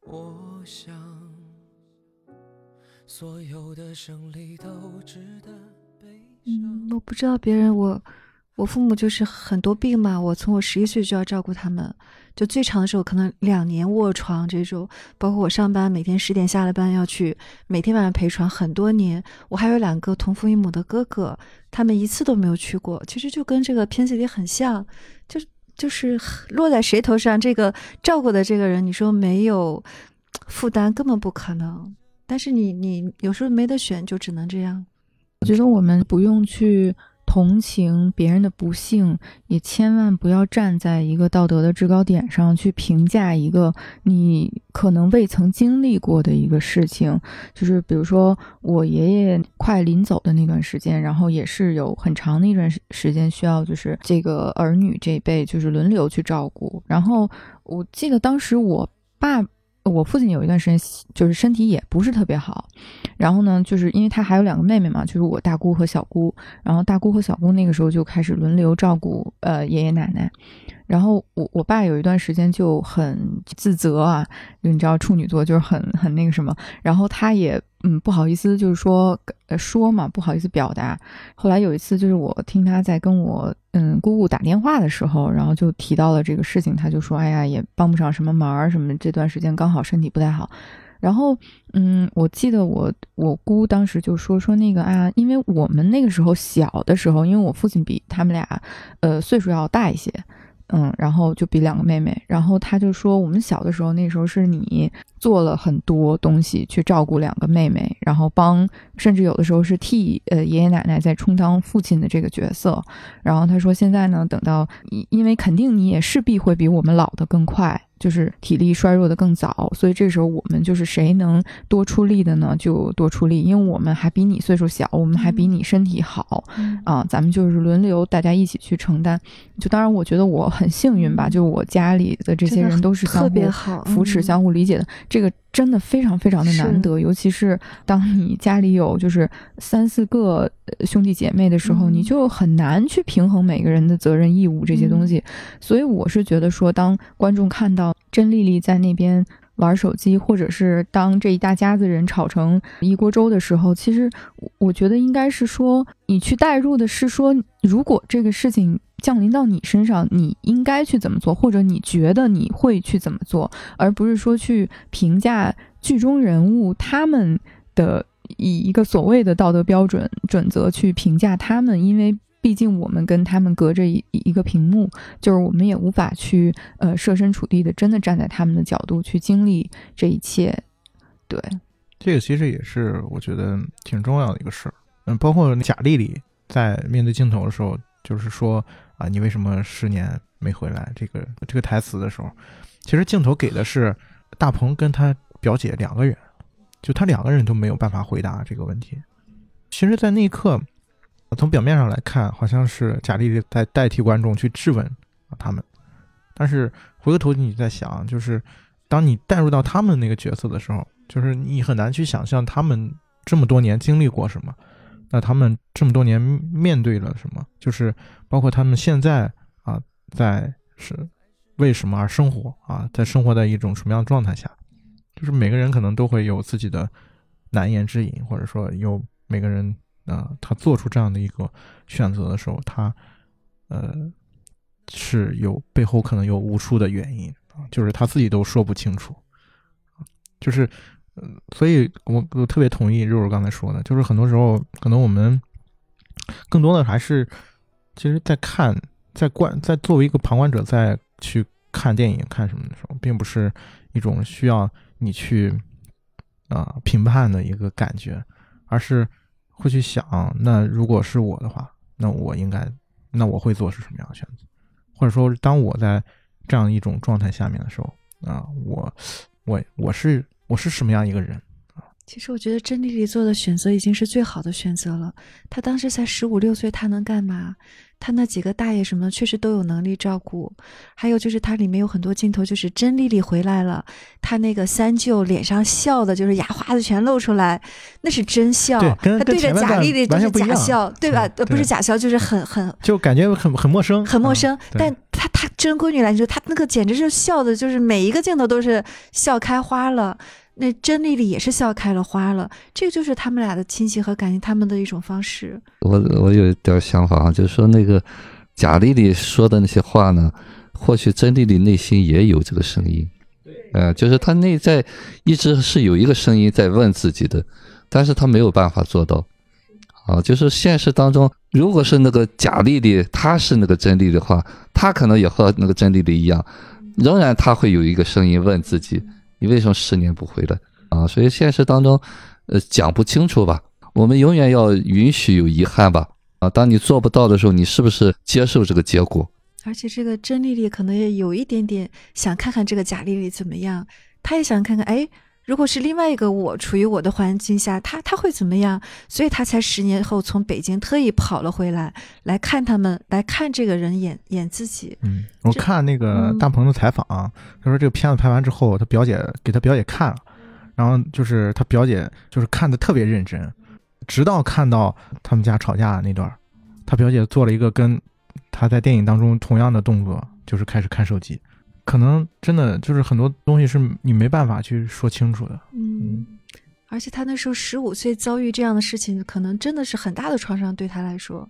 我想，所有的胜利都值得悲伤。嗯，我不知道别人，我我父母就是很多病嘛，我从我十一岁就要照顾他们，就最长的时候可能两年卧床这种，包括我上班每天十点下了班要去，每天晚上陪床很多年。我还有两个同父异母的哥哥，他们一次都没有去过，其实就跟这个片子里很像，就是就是落在谁头上，这个照顾的这个人，你说没有负担根本不可能。但是你你有时候没得选，就只能这样。我觉得我们不用去同情别人的不幸，也千万不要站在一个道德的制高点上去评价一个你可能未曾经历过的一个事情。就是比如说，我爷爷快临走的那段时间，然后也是有很长的一段时间需要就是这个儿女这一辈就是轮流去照顾。然后我记得当时我爸。我父亲有一段时间就是身体也不是特别好，然后呢，就是因为他还有两个妹妹嘛，就是我大姑和小姑，然后大姑和小姑那个时候就开始轮流照顾呃爷爷奶奶，然后我我爸有一段时间就很自责啊，你知道处女座就是很很那个什么，然后他也嗯不好意思就是说说嘛不好意思表达，后来有一次就是我听他在跟我嗯姑姑打电话的时候，然后就提到了这个事情，他就说哎呀也帮不上什么忙儿什么，这段时间刚好身体不太好。然后，嗯，我记得我我姑当时就说说那个啊，因为我们那个时候小的时候，因为我父亲比他们俩，呃，岁数要大一些，嗯，然后就比两个妹妹，然后他就说我们小的时候，那时候是你做了很多东西去照顾两个妹妹，然后帮，甚至有的时候是替呃爷爷奶奶在充当父亲的这个角色，然后他说现在呢，等到因为肯定你也势必会比我们老的更快。就是体力衰弱的更早，所以这时候我们就是谁能多出力的呢，就多出力，因为我们还比你岁数小，我们还比你身体好啊，咱们就是轮流，大家一起去承担。就当然，我觉得我很幸运吧，就我家里的这些人都是相特别互好，扶持、嗯。相互理解的，这个真的非常非常的难得，尤其是当你家里有就是三四个呃兄弟姐妹的时候，嗯。你就很难去平衡每个人的责任义务这些东西。所以我是觉得说，当观众看到甄丽丽在那边玩手机，或者是当这一大家子人吵成一锅粥的时候，其实我我觉得应该是说，你去代入的是说，如果这个事情降临到你身上，你应该去怎么做，或者你觉得你会去怎么做，而不是说去评价剧中人物他们的以一个所谓的道德标准准则去评价他们，因为毕竟我们跟他们隔着一一个屏幕，就是我们也无法去呃设身处地的真的站在他们的角度去经历这一切。对，这个其实也是我觉得挺重要的一个事儿。嗯，包括贾丽丽在面对镜头的时候，就是说啊，你为什么十年没回来？这个这个台词的时候，其实镜头给的是大鹏跟他表姐两个人，就他两个人都没有办法回答这个问题。其实，在那一刻，从表面上来看，好像是贾丽丽在代替观众去质问他们，但是回过头你在想，就是当你带入到他们那个角色的时候，就是你很难去想象他们这么多年经历过什么，那他们这么多年面对了什么，就是包括他们现在啊，在是为什么而生活啊，在生活在一种什么样的状态下，就是每个人可能都会有自己的难言之隐，或者说有每个人啊、他做出这样的一个选择的时候，他呃是有背后可能有无数的原因啊，就是他自己都说不清楚，就是。嗯，所以我我特别同意肉肉刚才说的，就是很多时候可能我们更多的还是，其实，在看，在观，在作为一个旁观者在去看电影看什么的时候，并不是一种需要你去啊、评判的一个感觉，而是会去想，那如果是我的话，那我应该，那我会做是什么样的选择？或者说，当我在这样一种状态下面的时候，啊，我我我是我是什么样一个人？其实我觉得甄丽丽做的选择已经是最好的选择了。她当时才十五六岁，她能干嘛？她那几个大爷什么的，确实都有能力照顾。还有就是它里面有很多镜头，就是甄丽丽回来了，她那个三舅脸上笑的，就是牙花子全露出来，那是真笑。对跟他对着贾丽丽都是假笑，对吧？不是假笑，就是很很就感觉很很陌生，很陌生嗯。但她她真闺女来说，她那个简直是笑的，就是每一个镜头都是笑开花了。那真丽丽也是笑开了花了，这个就是他们俩的亲情和感情，他们的一种方式。我我有一点想法啊，就是说那个贾丽丽说的那些话呢，或许真丽丽内心也有这个声音，呃，就是她内在一直是有一个声音在问自己的，但是她没有办法做到。啊，就是现实当中，如果是那个贾丽丽，她是那个真丽丽的话，她可能也和那个真丽丽一样，仍然她会有一个声音问自己：你为什么十年不回来？啊，所以现实当中，呃，讲不清楚吧。我们永远要允许有遗憾吧。啊，当你做不到的时候，你是不是接受这个结果？而且这个甄丽丽可能也有一点点想看看这个贾丽丽怎么样，她也想看看，哎，如果是另外一个我处于我的环境下，他他会怎么样？所以他才十年后从北京特意跑了回来，来看他们，来看这个人演演自己。嗯，我看那个嗯大鹏的采访、他说这个片子拍完之后，他表姐给他表姐看了，然后就是他表姐就是看的特别认真，直到看到他们家吵架那段，他表姐做了一个跟他在电影当中同样的动作，就是开始看手机。可能真的就是很多东西是你没办法去说清楚的。嗯，而且他那时候十五岁遭遇这样的事情，可能真的是很大的创伤对他来说，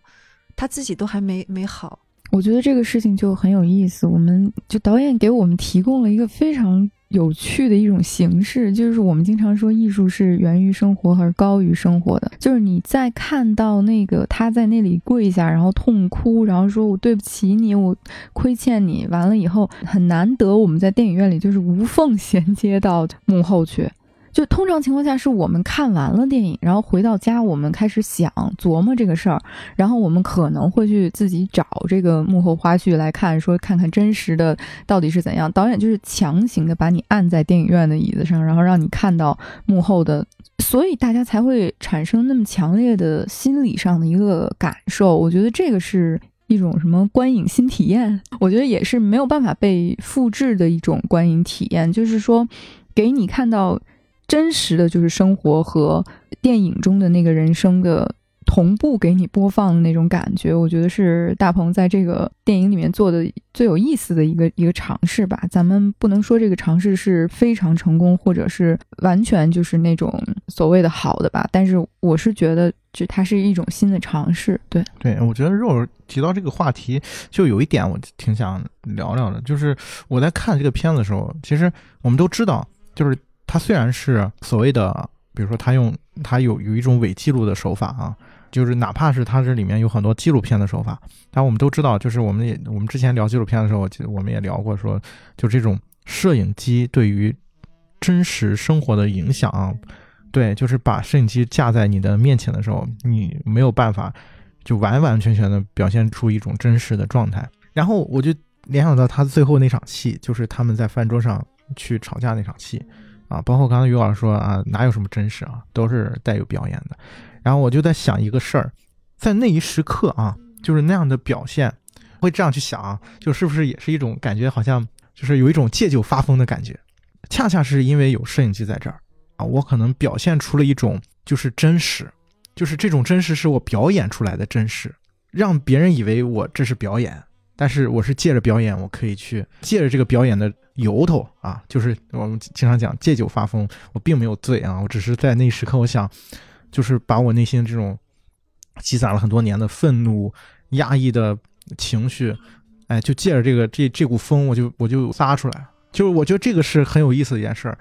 他自己都还没没好。我觉得这个事情就很有意思，我们就导演给我们提供了一个非常有趣的一种形式，就是我们经常说艺术是源于生活还是高于生活的。就是你在看到那个他在那里跪下，然后痛哭，然后说我对不起你，我亏欠你，完了以后很难得我们在电影院里就是无缝衔接到幕后去。就通常情况下，是我们看完了电影，然后回到家，我们开始想琢磨这个事儿，然后我们可能会去自己找这个幕后花絮来看，说看看真实的到底是怎样。导演就是强行的把你按在电影院的椅子上，然后让你看到幕后的，所以大家才会产生那么强烈的心理上的一个感受。我觉得这个是。一种什么观影新体验，我觉得也是没有办法被复制的一种观影体验，就是说，给你看到真实的就是生活和电影中的那个人生的同步给你播放的那种感觉，我觉得是大鹏在这个电影里面做的最有意思的一个一个尝试吧。咱们不能说这个尝试是非常成功，或者是完全就是那种所谓的好的吧，但是我是觉得就它是一种新的尝试。对，对，我觉得肉儿提到这个话题，就有一点我挺想聊聊的，就是我在看这个片子的时候，其实我们都知道，就是它虽然是所谓的，比如说它用它有有一种伪记录的手法啊，就是哪怕是它这里面有很多纪录片的手法，但我们都知道，就是我们也我们之前聊纪录片的时候，我记得我们也聊过说，就这种摄影机对于真实生活的影响啊，对，就是把摄影机架在你的面前的时候，你没有办法就完完全全的表现出一种真实的状态。然后我就联想到他最后那场戏，就是他们在饭桌上去吵架那场戏啊，包括刚才于老师说啊，哪有什么真实啊，都是带有表演的。然后我就在想一个事儿，在那一时刻啊，就是那样的表现，会这样去想啊，就是不是也是一种感觉，好像就是有一种借酒发疯的感觉。恰恰是因为有摄影机在这儿啊，我可能表现出了一种就是真实，就是这种真实是我表演出来的真实，让别人以为我这是表演，但是我是借着表演，我可以去借着这个表演的由头啊，就是我们经常讲借酒发疯，我并没有醉啊，我只是在那一时刻，我想就是把我内心这种积攒了很多年的愤怒、压抑的情绪，哎，就借着这个这这股风，我就我就撒出来。就是我觉得这个是很有意思的一件事儿。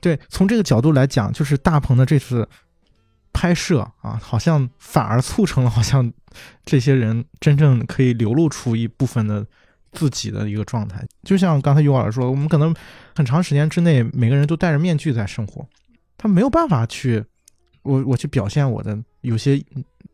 对，从这个角度来讲，就是大鹏的这次拍摄啊，好像反而促成了好像这些人真正可以流露出一部分的自己的一个状态。就像刚才于老师说，我们可能很长时间之内每个人都戴着面具在生活，他没有办法去我我去表现我的有些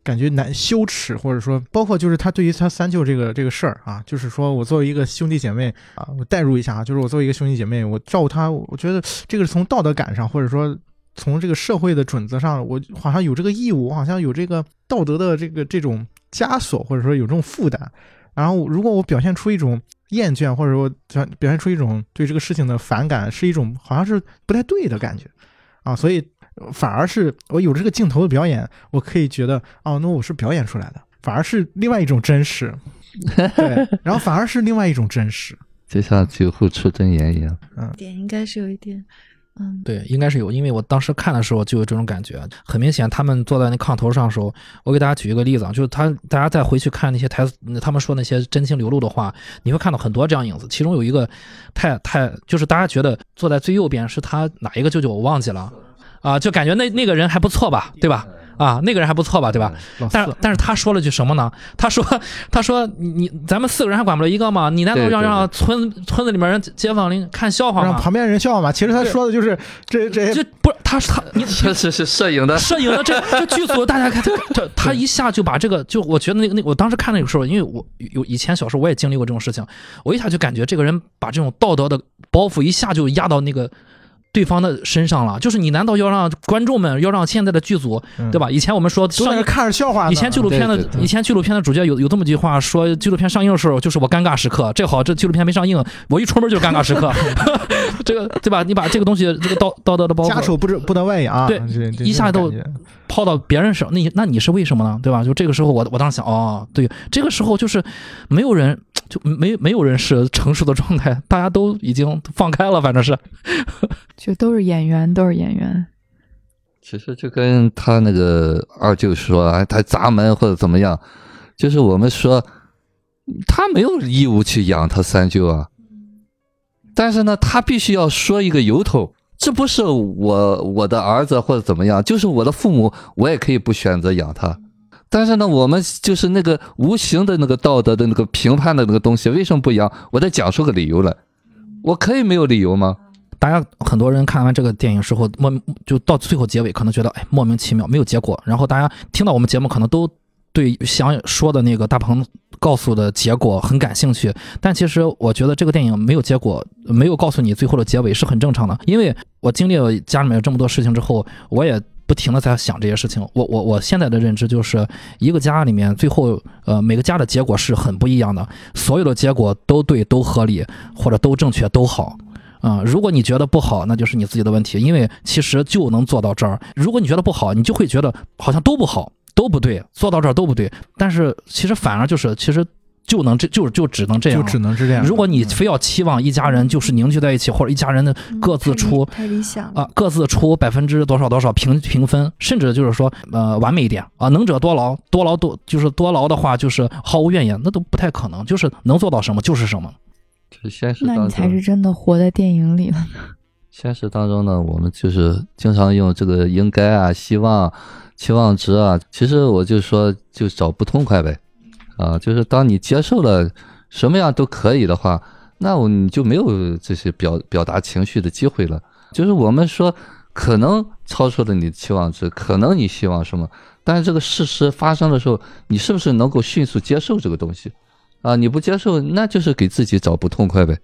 感觉难羞耻，或者说包括就是他对于他三舅这个这个事儿啊，就是说我作为一个兄弟姐妹啊，我代入一下啊，就是我作为一个兄弟姐妹，我照顾他，我觉得这个是从道德感上，或者说从这个社会的准则上，我好像有这个义务，我好像有这个道德的这个这种枷锁，或者说有这种负担。然后如果我表现出一种厌倦，或者说表表现出一种对这个事情的反感，是一种好像是不太对的感觉啊，所以反而是我有这个镜头的表演，我可以觉得哦，那我是表演出来的，反而是另外一种真实，对，然后反而是另外一种真实，就像酒后出真言一样。嗯点应该是有一点，嗯，对，应该是有，因为我当时看的时候就有这种感觉，很明显，他们坐在那炕头上的时候，我给大家举一个例子啊，就是他大家再回去看那些台词，他们说那些真情流露的话，你会看到很多这样影子，其中有一个太太，就是大家觉得坐在最右边是他哪一个舅舅我忘记了啊，就感觉那那个人还不错吧，对吧？啊，那个人还不错吧，对吧？但是但是他说了句什么呢？他说 他说你你咱们四个人还管不了一个吗？你难道要让村村子里面人街坊邻看笑话吗？让旁边人笑话吗。其实他说的就是这这这不是他他 你这是是摄影的，摄影的这这剧组，大家看这这他一下就把这个，就我觉得那个那我当时看那个时候，因为我有以前小时候我也经历过这种事情，我一下就感觉这个人把这种道德的包袱一下就压到那个。对方的身上了，就是你难道要让观众们，要让现在的剧组，嗯对吧？以前我们说上映看着笑话。以前纪录片的以前纪录片的主角有有这么句话说，纪录片上映的时候就是我尴尬时刻。这好，这纪录片没上映，我一出门就是尴尬时刻。这个对吧？你把这个东西，这个道道德的包袱家丑不知不得外扬，对一下都抛到别人手，那你那你是为什么呢？对吧？就这个时候我，我当时想，哦，对，这个时候就是没有人，就没没有人是成熟的状态，大家都已经放开了，反正是。就都是演员，都是演员。其实就跟他那个二舅说，哎，他砸门或者怎么样，就是我们说他没有义务去养他三舅啊，但是呢，他必须要说一个由头，这不是我我的儿子或者怎么样，就是我的父母，我也可以不选择养他。但是呢，我们就是那个无形的那个道德的那个评判的那个东西，为什么不一样？我得讲出个理由来。我可以没有理由吗？大家很多人看完这个电影之后，莫就到最后结尾，可能觉得哎莫名其妙，没有结果。然后大家听到我们节目，可能都对想说的那个大鹏告诉的结果很感兴趣。但其实我觉得这个电影没有结果，没有告诉你最后的结尾是很正常的。因为我经历了家里面有这么多事情之后，我也不停的在想这些事情。我我我现在的认知就是，一个家里面最后呃每个家的结果是很不一样的，所有的结果都对、都合理或者都正确、都好。啊、如果你觉得不好，那就是你自己的问题，因为其实就能做到这儿。如果你觉得不好，你就会觉得好像都不好，都不对，做到这儿都不对。但是其实反而就是，其实就能这就就只能这样就。只能是这样。如果你非要期望一家人就是凝聚在一起，或者一家人的嗯各自出太理太理想了。啊，各自出百分之多少多少平平分，甚至就是说，呃，完美一点啊，能者多劳，多劳多就是多劳的话，就是毫无怨言，那都不太可能，就是能做到什么就是什么。就是现实当那你才是，真的活在电影里了呢。现实当中呢，我们就是经常用这个应该啊、希望、期望值啊。其实我就说，就找不痛快呗，啊，就是当你接受了什么样都可以的话，那我你就没有这些表表达情绪的机会了。就是我们说，可能超出了你的期望值，可能你希望什么，但是这个事实发生的时候，你是不是能够迅速接受这个东西？啊，你不接受，那就是给自己找不痛快呗。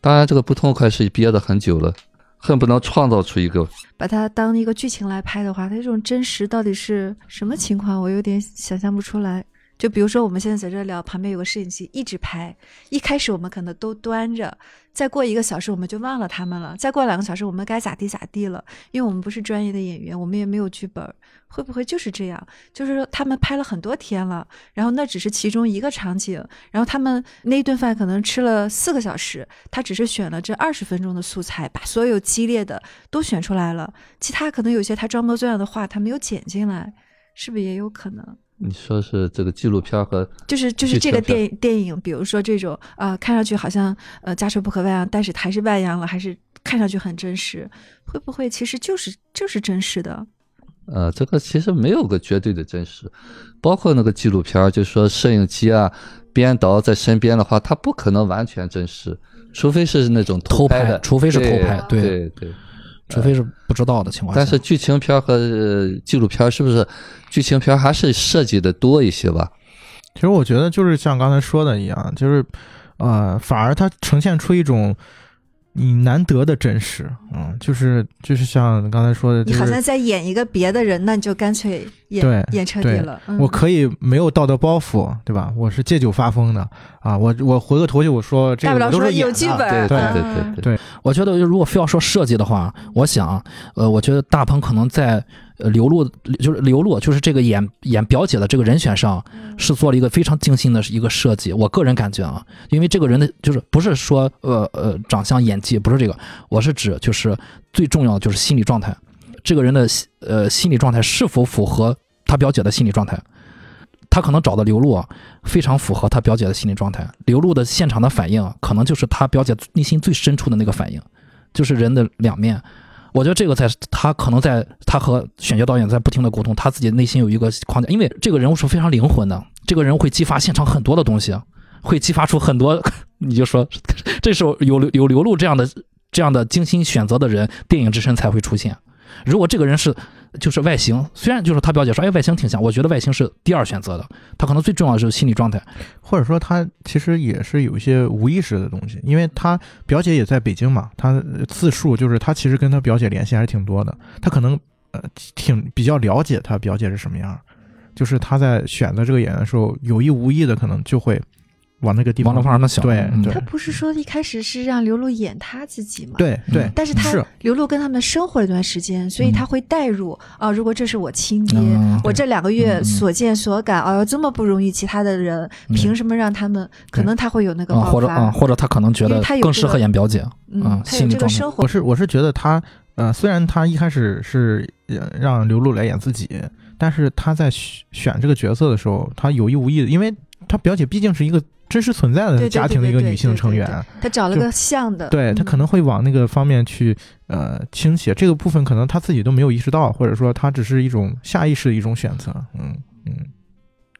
当然，这个不痛快是憋得很久了，恨不能创造出一个。把它当一个剧情来拍的话，它这种真实到底是什么情况？我有点想象不出来。就比如说我们现在在这聊，旁边有个摄影机一直拍，一开始我们可能都端着，再过一个小时我们就忘了他们了，再过两个小时我们该咋地咋地了，因为我们不是专业的演员，我们也没有剧本，会不会就是这样？就是说他们拍了很多天了，然后那只是其中一个场景，然后他们那一顿饭可能吃了四个小时，他只是选了这二十分钟的素材，把所有激烈的都选出来了，其他可能有些他装模作样的话他没有剪进来，是不是也有可能？你说是这个纪录片和就是就是这个电电影，比如说这种呃，看上去好像呃家丑不可外扬，但是还是外扬了，还是看上去很真实，会不会其实就是就是真实的？呃，这个其实没有个绝对的真实，包括那个纪录片儿，就说摄影机啊、编导在身边的话，它不可能完全真实，除非是那种偷拍的，除非是偷对拍对对对，除非是不知道的情况下。但是剧情片和呃纪录片是不是剧情片还是设计的多一些吧？其实我觉得就是像刚才说的一样，就是呃，反而它呈现出一种你难得的真实，嗯，就是就是像刚才说的，就是你好像在演一个别的人，那你就干脆演对演彻底了。嗯我可以没有道德包袱，对吧？我是借酒发疯的啊，我我回个头去我说这大不了说个都是演的有剧本儿，对对对对，我觉得如果非要说设计的话，我想，呃，我觉得大鹏可能在呃刘露，就是刘露，就是这个演演表姐的这个人选上，是做了一个非常精心的一个设计。我个人感觉啊，因为这个人的就是不是说呃呃长相演技不是这个，我是指就是最重要的就是心理状态，这个人的呃心理状态是否符合他表姐的心理状态。他可能找的刘露啊，非常符合他表姐的心理状态。刘露的现场的反应啊，可能就是他表姐内心最深处的那个反应，就是人的两面。我觉得这个在他可能在他和选角导演在不停的沟通，他自己内心有一个框架，因为这个人物是非常灵魂的，这个人会激发现场很多的东西，会激发出很多。你就说，这时候有有流露这样的这样的精心选择的人，电影之神才会出现。如果这个人是就是外形，虽然就是他表姐说，哎，外形挺像，我觉得外形是第二选择的，他可能最重要的是心理状态。或者说他其实也是有一些无意识的东西，因为他表姐也在北京嘛，他自述就是他其实跟他表姐联系还是挺多的，他可能呃挺比较了解他表姐是什么样，就是他在选择这个演员的时候，有意无意的可能就会往那个地方往那方向想，对他不是说一开始是让刘露演他自己吗？。对对，但是他是。刘露跟他们生活了一段时间，所以他会带入啊、如果这是我亲爹，嗯我这两个月所见所感，哎呦，这么不容易，其他的人嗯。凭什么让他们？可能他会有那个啊，爆发，或者啊，或者他可能觉得更适合演表姐，嗯啊，他有这个心理状态。生活。我是我是觉得他呃，虽然他一开始是呃让刘露来演自己，但是他在选选这个角色的时候，他有意无意的，因为他表姐毕竟是一个真实存在的家庭的一个女性成员，她找了个像的，对她可嗯能会往那个方面去呃倾斜，这个部分可能她自己都没有意识到，或者说她只是一种下意识的一种选择，嗯嗯，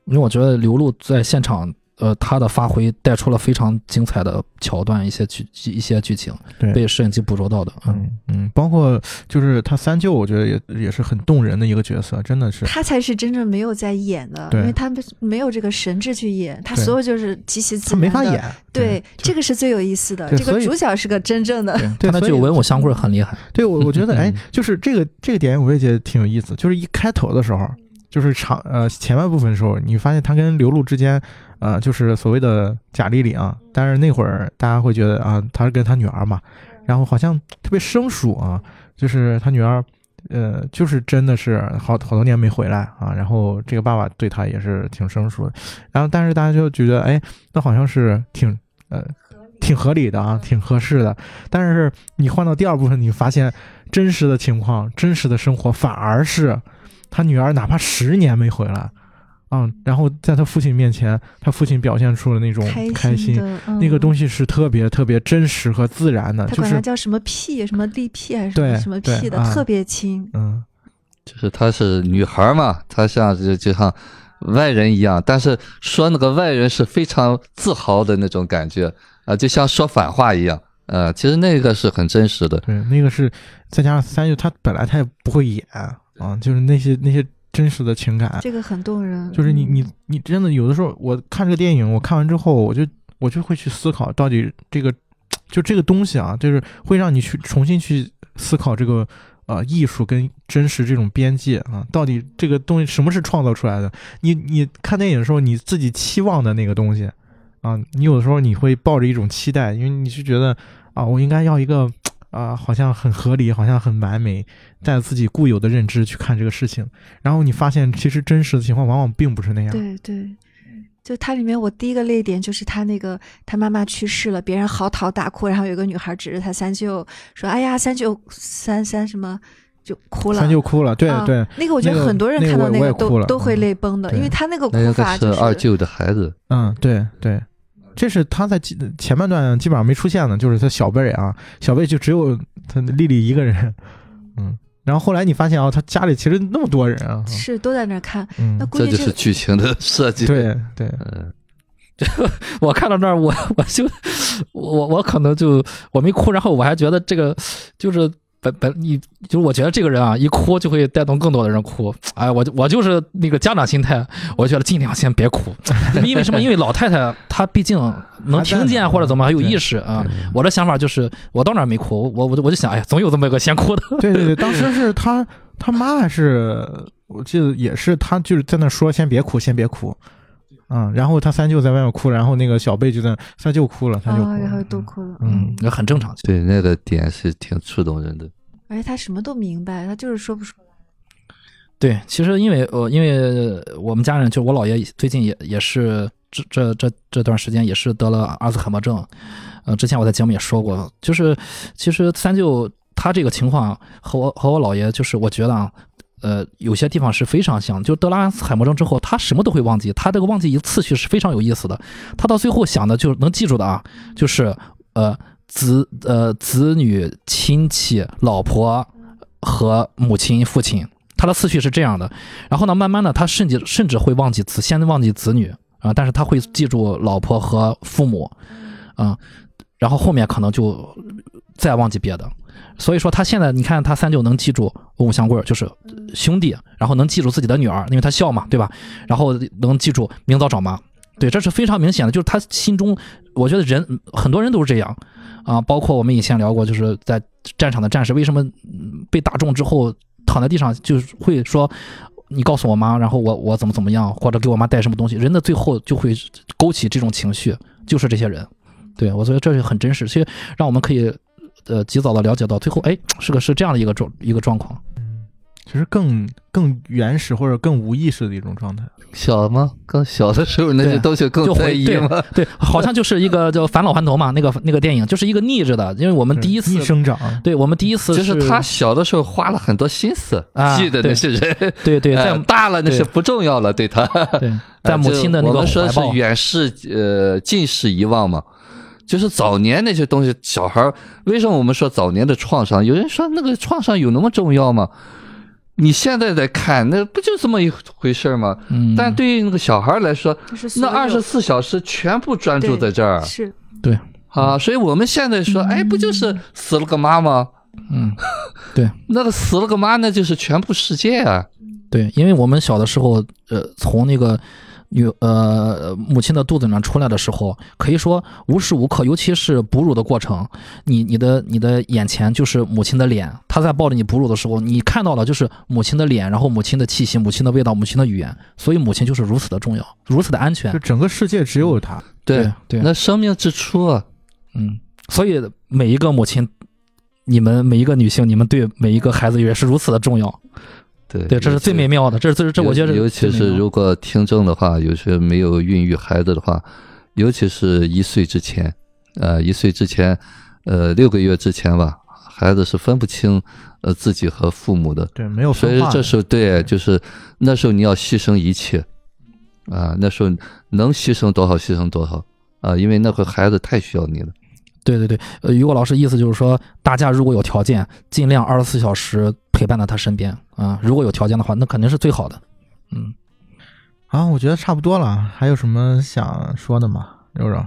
因为我觉得刘露在现场，呃，他的发挥带出了非常精彩的桥段，一些剧一些剧情对。被摄影机捕捉到的，嗯，嗯嗯，包括就是他三舅，我觉得也也是很动人的一个角色，真的是，他才是真正没有在演的，对。因为他没没有这个神智去演，他所有就是极其自他然的。没法演，对，这个是最有意思的。这个主角是个真正的，对所以他的具有文武相贵很厉害，对我我觉得哎嗯，就是这个这个点我也觉得挺有意思，就是一开头的时候，就是长呃前半部分的时候，你发现他跟刘露之间，呃，就是所谓的假丽丽啊，但是那会儿大家会觉得啊，他是跟他女儿嘛，然后好像特别生疏啊，就是他女儿。呃，就是真的是好好多年没回来啊，然后这个爸爸对他也是挺生疏的，然后但是大家就觉得，哎，那好像是挺呃挺合理的啊，挺合适的。但是你换到第二部分，你发现真实的情况、真实的生活，反而是他女儿哪怕十年没回来，嗯，然后在他父亲面前，他父亲表现出了那种开心，那个东西是特别特别真实和自然的，他就是叫什么屁，什么力屁还是什么什么对屁的，啊特别亲。嗯，就是她是女孩嘛，她像就就像外人一样，但是说那个外人是非常自豪的那种感觉啊、就像说反话一样。呃，其实那个是很真实的。对，那个是再加上三舅，他本来他也不会演啊，就是那些那些真实的情感，这个很动人，就是你嗯你你真的有的时候，我看这个电影，我看完之后，我就我就会去思考，到底这个就这个东西啊，就是会让你去重新去思考这个呃艺术跟真实这种边界啊，到底这个东西什么是创造出来的？你你看电影的时候，你自己期望的那个东西啊，你有的时候你会抱着一种期待，因为你是觉得啊，我应该要一个。啊，好像很合理，好像很完美，带着自己固有的认知去看这个事情，然后你发现其实真实的情况往往并不是那样。对对，就它里面我第一个泪点就是他那个他妈妈去世了，别人嚎啕大哭，然后有个女孩指着他三舅说：“哎呀，三舅三三什么。”就哭了，三舅哭了，对啊对，那个我觉得很多人看到那个都都会嗯泪崩的，对。因为他那个那个哭法就是二舅的孩子，嗯，对对，这是他在基前半段基本上没出现的，就是他小辈啊，小辈就只有他丽丽一个人，嗯，然后后来你发现啊，他家里其实那么多人啊，是都在那儿看，嗯。那，估这就是剧情的设计。对对，嗯，我看到那儿，我我就我我可能就我没哭，然后我还觉得这个就是本本你就是我觉得这个人啊，一哭就会带动更多的人哭。哎，我我就是那个家长心态，我觉得尽量先别哭，因为什么？因为老太太她毕竟能听见或者怎么还有意识啊。我的想法就是，我到哪儿没哭，我我我就想，哎呀，总有这么一个先哭的。对对对，当时是他他妈还是我记得也是他就是在那说先别哭，先别哭。嗯，然后他三舅在外面哭，然后那个小贝就在三舅哭了，他就哭哦，然后都哭了。嗯，那很正常。对，那个点是挺触动人的。而且他什么都明白，他就是说不出来。对，其实因为呃，因为我们家人就我姥爷最近也也是这这这这段时间也是得了阿兹海默症，呃，之前我在节目也说过，就是其实三舅他这个情况和我和我姥爷就是我觉得啊，呃，有些地方是非常像，就得了阿兹海默症之后，他什么都会忘记，他这个忘记一次序是非常有意思的，他到最后想的就是能记住的啊，就是呃子呃子女亲戚老婆和母亲父亲。他的次序是这样的，然后呢，慢慢的，他甚至甚至会忘记子，先忘记子女啊，但是他会记住老婆和父母，啊，然后后面可能就再忘记别的。所以说，他现在你看，他三舅能记住文武相贵儿，就是兄弟，然后能记住自己的女儿，因为他孝嘛，对吧？然后能记住明早找妈，对，这是非常明显的，就是他心中，我觉得人很多人都是这样啊，包括我们以前聊过，就是在战场的战士为什么被打中之后。躺在地上就是会说，你告诉我妈，然后我我怎么怎么样，或者给我妈带什么东西，人的最后就会勾起这种情绪，就是这些人，对我觉得这是很真实，所以让我们可以呃及早的了解到最后，哎，是个是这样的一个状一个状况。其实更更原始或者更无意识的一种状态。小吗？更小的时候那些东西更在意吗？对，好像就是一个叫返老还童嘛，那个那个电影就是一个逆着的，因为我们第一次逆生长，对我们第一次就是他小的时候花了很多心思啊记得那些人，对对 在哎大了那是不重要了，对他。对 在母亲的那个呃就我们说，是远视呃近视遗忘嘛，就是早年那些东西，小孩儿为什么我们说早年的创伤？有人说那个创伤有那么重要吗？你现在在看，那不就这么一回事儿吗？嗯，但对于那个小孩儿来说，那二十四小时全部专注在这儿是啊，所以我们现在说，哎，不就是死了个妈吗？嗯，对那个死了个妈，那就是全部世界啊！对，因为我们小的时候，呃，从那个女呃母亲的肚子里面出来的时候，可以说无时无刻，尤其是哺乳的过程，你你的你的眼前就是母亲的脸，她在抱着你哺乳的时候，你看到的就是母亲的脸，然后母亲的气息、母亲的味道、母亲的语言，所以母亲就是如此的重要，如此的安全就。整个世界只有她。对对，那生命之初啊，嗯，所以每一个母亲，你们每一个女性，你们对每一个孩子也是如此的重要。对对，这是最美妙的，这是这这我觉得尤其是如果听众的话，有些没有孕育孩子的话，尤其是一岁之前，呃，一岁之前，呃，六个月之前吧，孩子是分不清呃自己和父母的，对，没有所。以这时候对，就是那时候你要牺牲一切，啊，那时候能牺牲多少牺牲多少啊，因为那会孩子太需要你了。对对对，呃，雨果老师意思就是说，大家如果有条件，尽量二十四小时陪伴在他身边啊。如果有条件的话，那肯定是最好的。嗯，啊，我觉得差不多了。还有什么想说的吗，柔柔？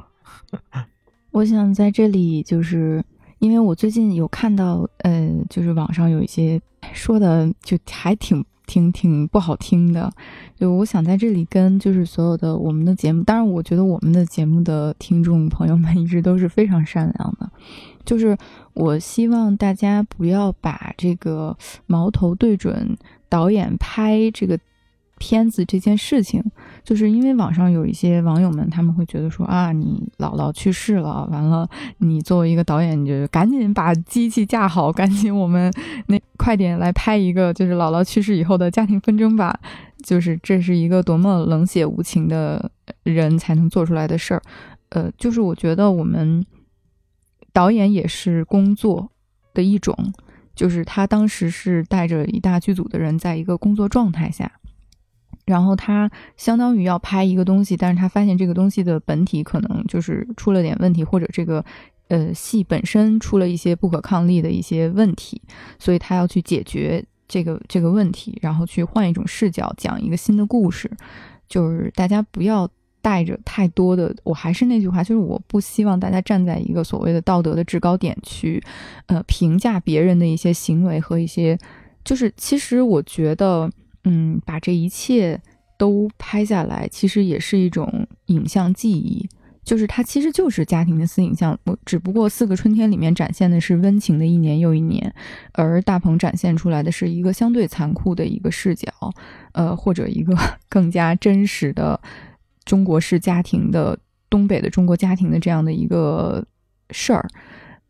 我想在这里，就是因为我最近有看到，呃，就是网上有一些说的，就还挺挺挺不好听的。就我想在这里跟就是所有的我们的节目，当然我觉得我们的节目的听众朋友们一直都是非常善良的。就是我希望大家不要把这个矛头对准导演拍这个片子这件事情，就是因为网上有一些网友们，他们会觉得说啊，你姥姥去世了，完了，你作为一个导演，你就赶紧把机器架好，赶紧我们那快点来拍一个就是姥姥去世以后的家庭纷争吧。就是这是一个多么冷血无情的人才能做出来的事儿。呃，就是我觉得我们导演也是工作的一种，就是他当时是带着一大剧组的人在一个工作状态下。然后他相当于要拍一个东西，但是他发现这个东西的本体可能就是出了点问题，或者这个呃戏本身出了一些不可抗力的一些问题，所以他要去解决这个这个问题，然后去换一种视角讲一个新的故事。就是大家不要带着太多的，我还是那句话，就是我不希望大家站在一个所谓的道德的制高点去，呃，评价别人的一些行为和一些，就是其实我觉得，嗯，把这一切都拍下来，其实也是一种影像记忆。就是它其实就是家庭的私影像，只不过四个春天里面展现的是温情的一年又一年，而大鹏展现出来的是一个相对残酷的一个视角，呃，或者一个 更加真实的中国式家庭的东北的中国家庭的这样的一个事儿。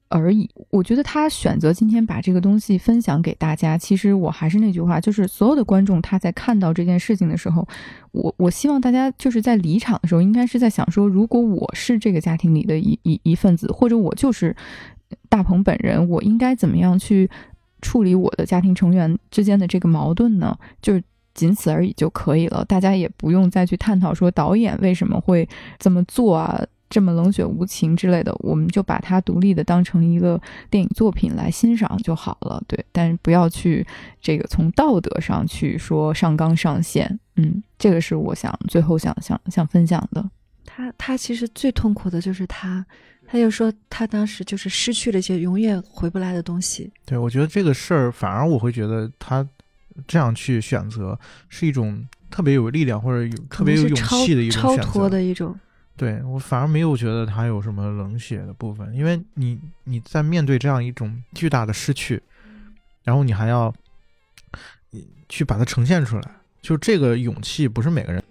而已。我觉得他选择今天把这个东西分享给大家，其实我还是那句话，就是所有的观众他在看到这件事情的时候，我我希望大家就是在离场的时候，应该是在想说，如果我是这个家庭里的一一一份子，或者我就是大鹏本人，我应该怎么样去处理我的家庭成员之间的这个矛盾呢？就是仅此而已就可以了，大家也不用再去探讨说导演为什么会这么做啊。这么冷血无情之类的，我们就把它独立的当成一个电影作品来欣赏就好了。对，但是不要去这个从道德上去说上纲上线。嗯，这个是我想最后想想想分享的。他他其实最痛苦的就是他，他就说他当时就是失去了一些永远回不来的东西。对，我觉得这个事儿反而我会觉得他这样去选择是一种特别有力量或者有特别有勇气的一种超选择。脱的一种。对我反而没有觉得他有什么冷血的部分，因为你你在面对这样一种巨大的失去，然后你还要去把它呈现出来，就这个勇气不是每个人。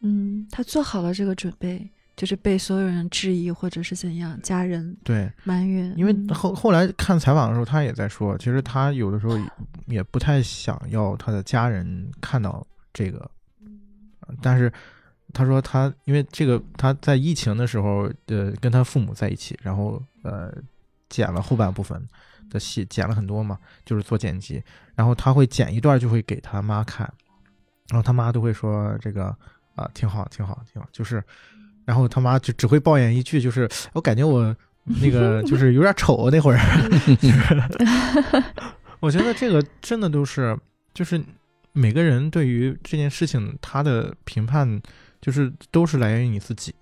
嗯，他做好了这个准备，就是被所有人质疑或者是怎样，家人对埋怨。因为嗯后后来看采访的时候，他也在说，其实他有的时候也也不太想要他的家人看到这个，呃但是他说他因为这个他在疫情的时候，呃，跟他父母在一起，然后呃剪了后半部分的戏，剪了很多嘛，就是做剪辑，然后他会剪一段就会给他妈看，然后他妈都会说这个啊、挺好挺好挺好，就是，然后他妈就只会抱怨一句，就是我感觉我那个 就是有点丑那会儿，我觉得这个真的都是就是每个人对于这件事情他的评判，就是都是来源于你自己，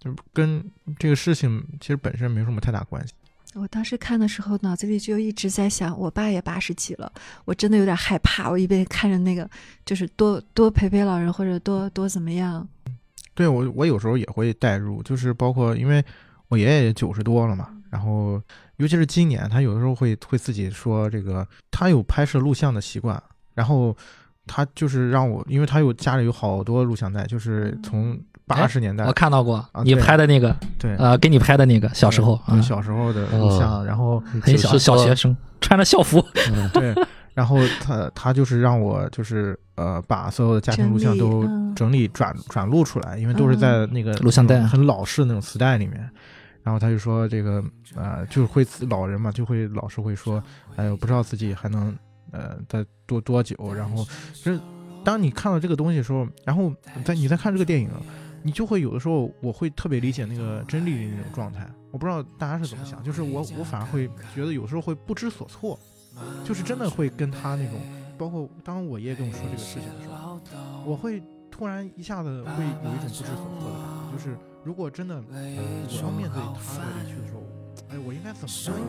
就跟这个事情其实本身没有什么太大关系。我当时看的时候，脑子里就一直在想，我爸也八十几了，我真的有点害怕。我一边看着那个，就是多多陪陪老人，或者多多怎么样。对我，我有时候也会代入，就是包括因为我爷爷也九十多了嘛，然后尤其是今年，他有的时候会会自己说这个，他有拍摄录像的习惯，然后他就是让我，因为他有家里有好多录像带，就是从八十年代，我看到过你拍的那个，对，呃，给你拍的那个小时候小时候的录像，然后很小小学生穿着校服，嗯对，然后他他就是让我就是呃把所有的家庭录像都嗯整理转转录出来，因为都是在那个录像带很老式那种磁带里面。然后他就说这个呃就是会老人嘛，就会老是会说，哎呦不知道自己还能呃再多多久。然后就是当你看到这个东西的时候，然后在你在看这个电影。你就会有的时候，我会特别理解那个真丽的那种状态。我不知道大家是怎么想，就是我我反而会觉得有时候会不知所措，就是真的会跟他那种，包括当我爷爷跟我说这个事情的时候，我会突然一下子会有一种不知所措的感觉，就是如果真的我要面对他的离去的时候，哎，我应该怎么生样？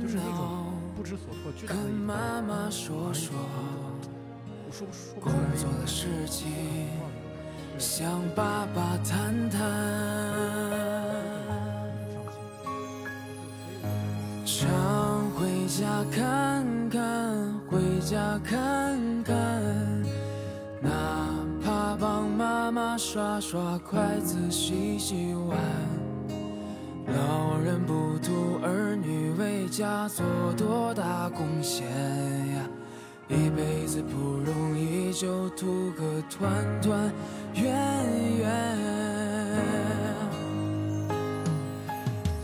就是那种恼，不知所措、巨大跟的一种妈妈说说，我说不说不工出来作的事情，向爸爸谈谈。常回家看看，回家看看，哪怕帮妈妈刷刷筷子、洗洗碗。老人不图儿女为家做多大贡献呀，一辈子不容易，就图个团团圆圆。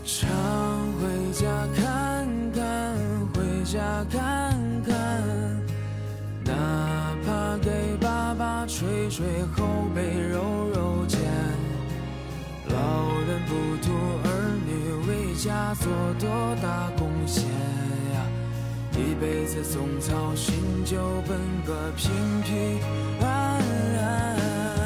常回家看看，回家看，家做多大贡献呀，一辈子总操心，就奔个平平安安。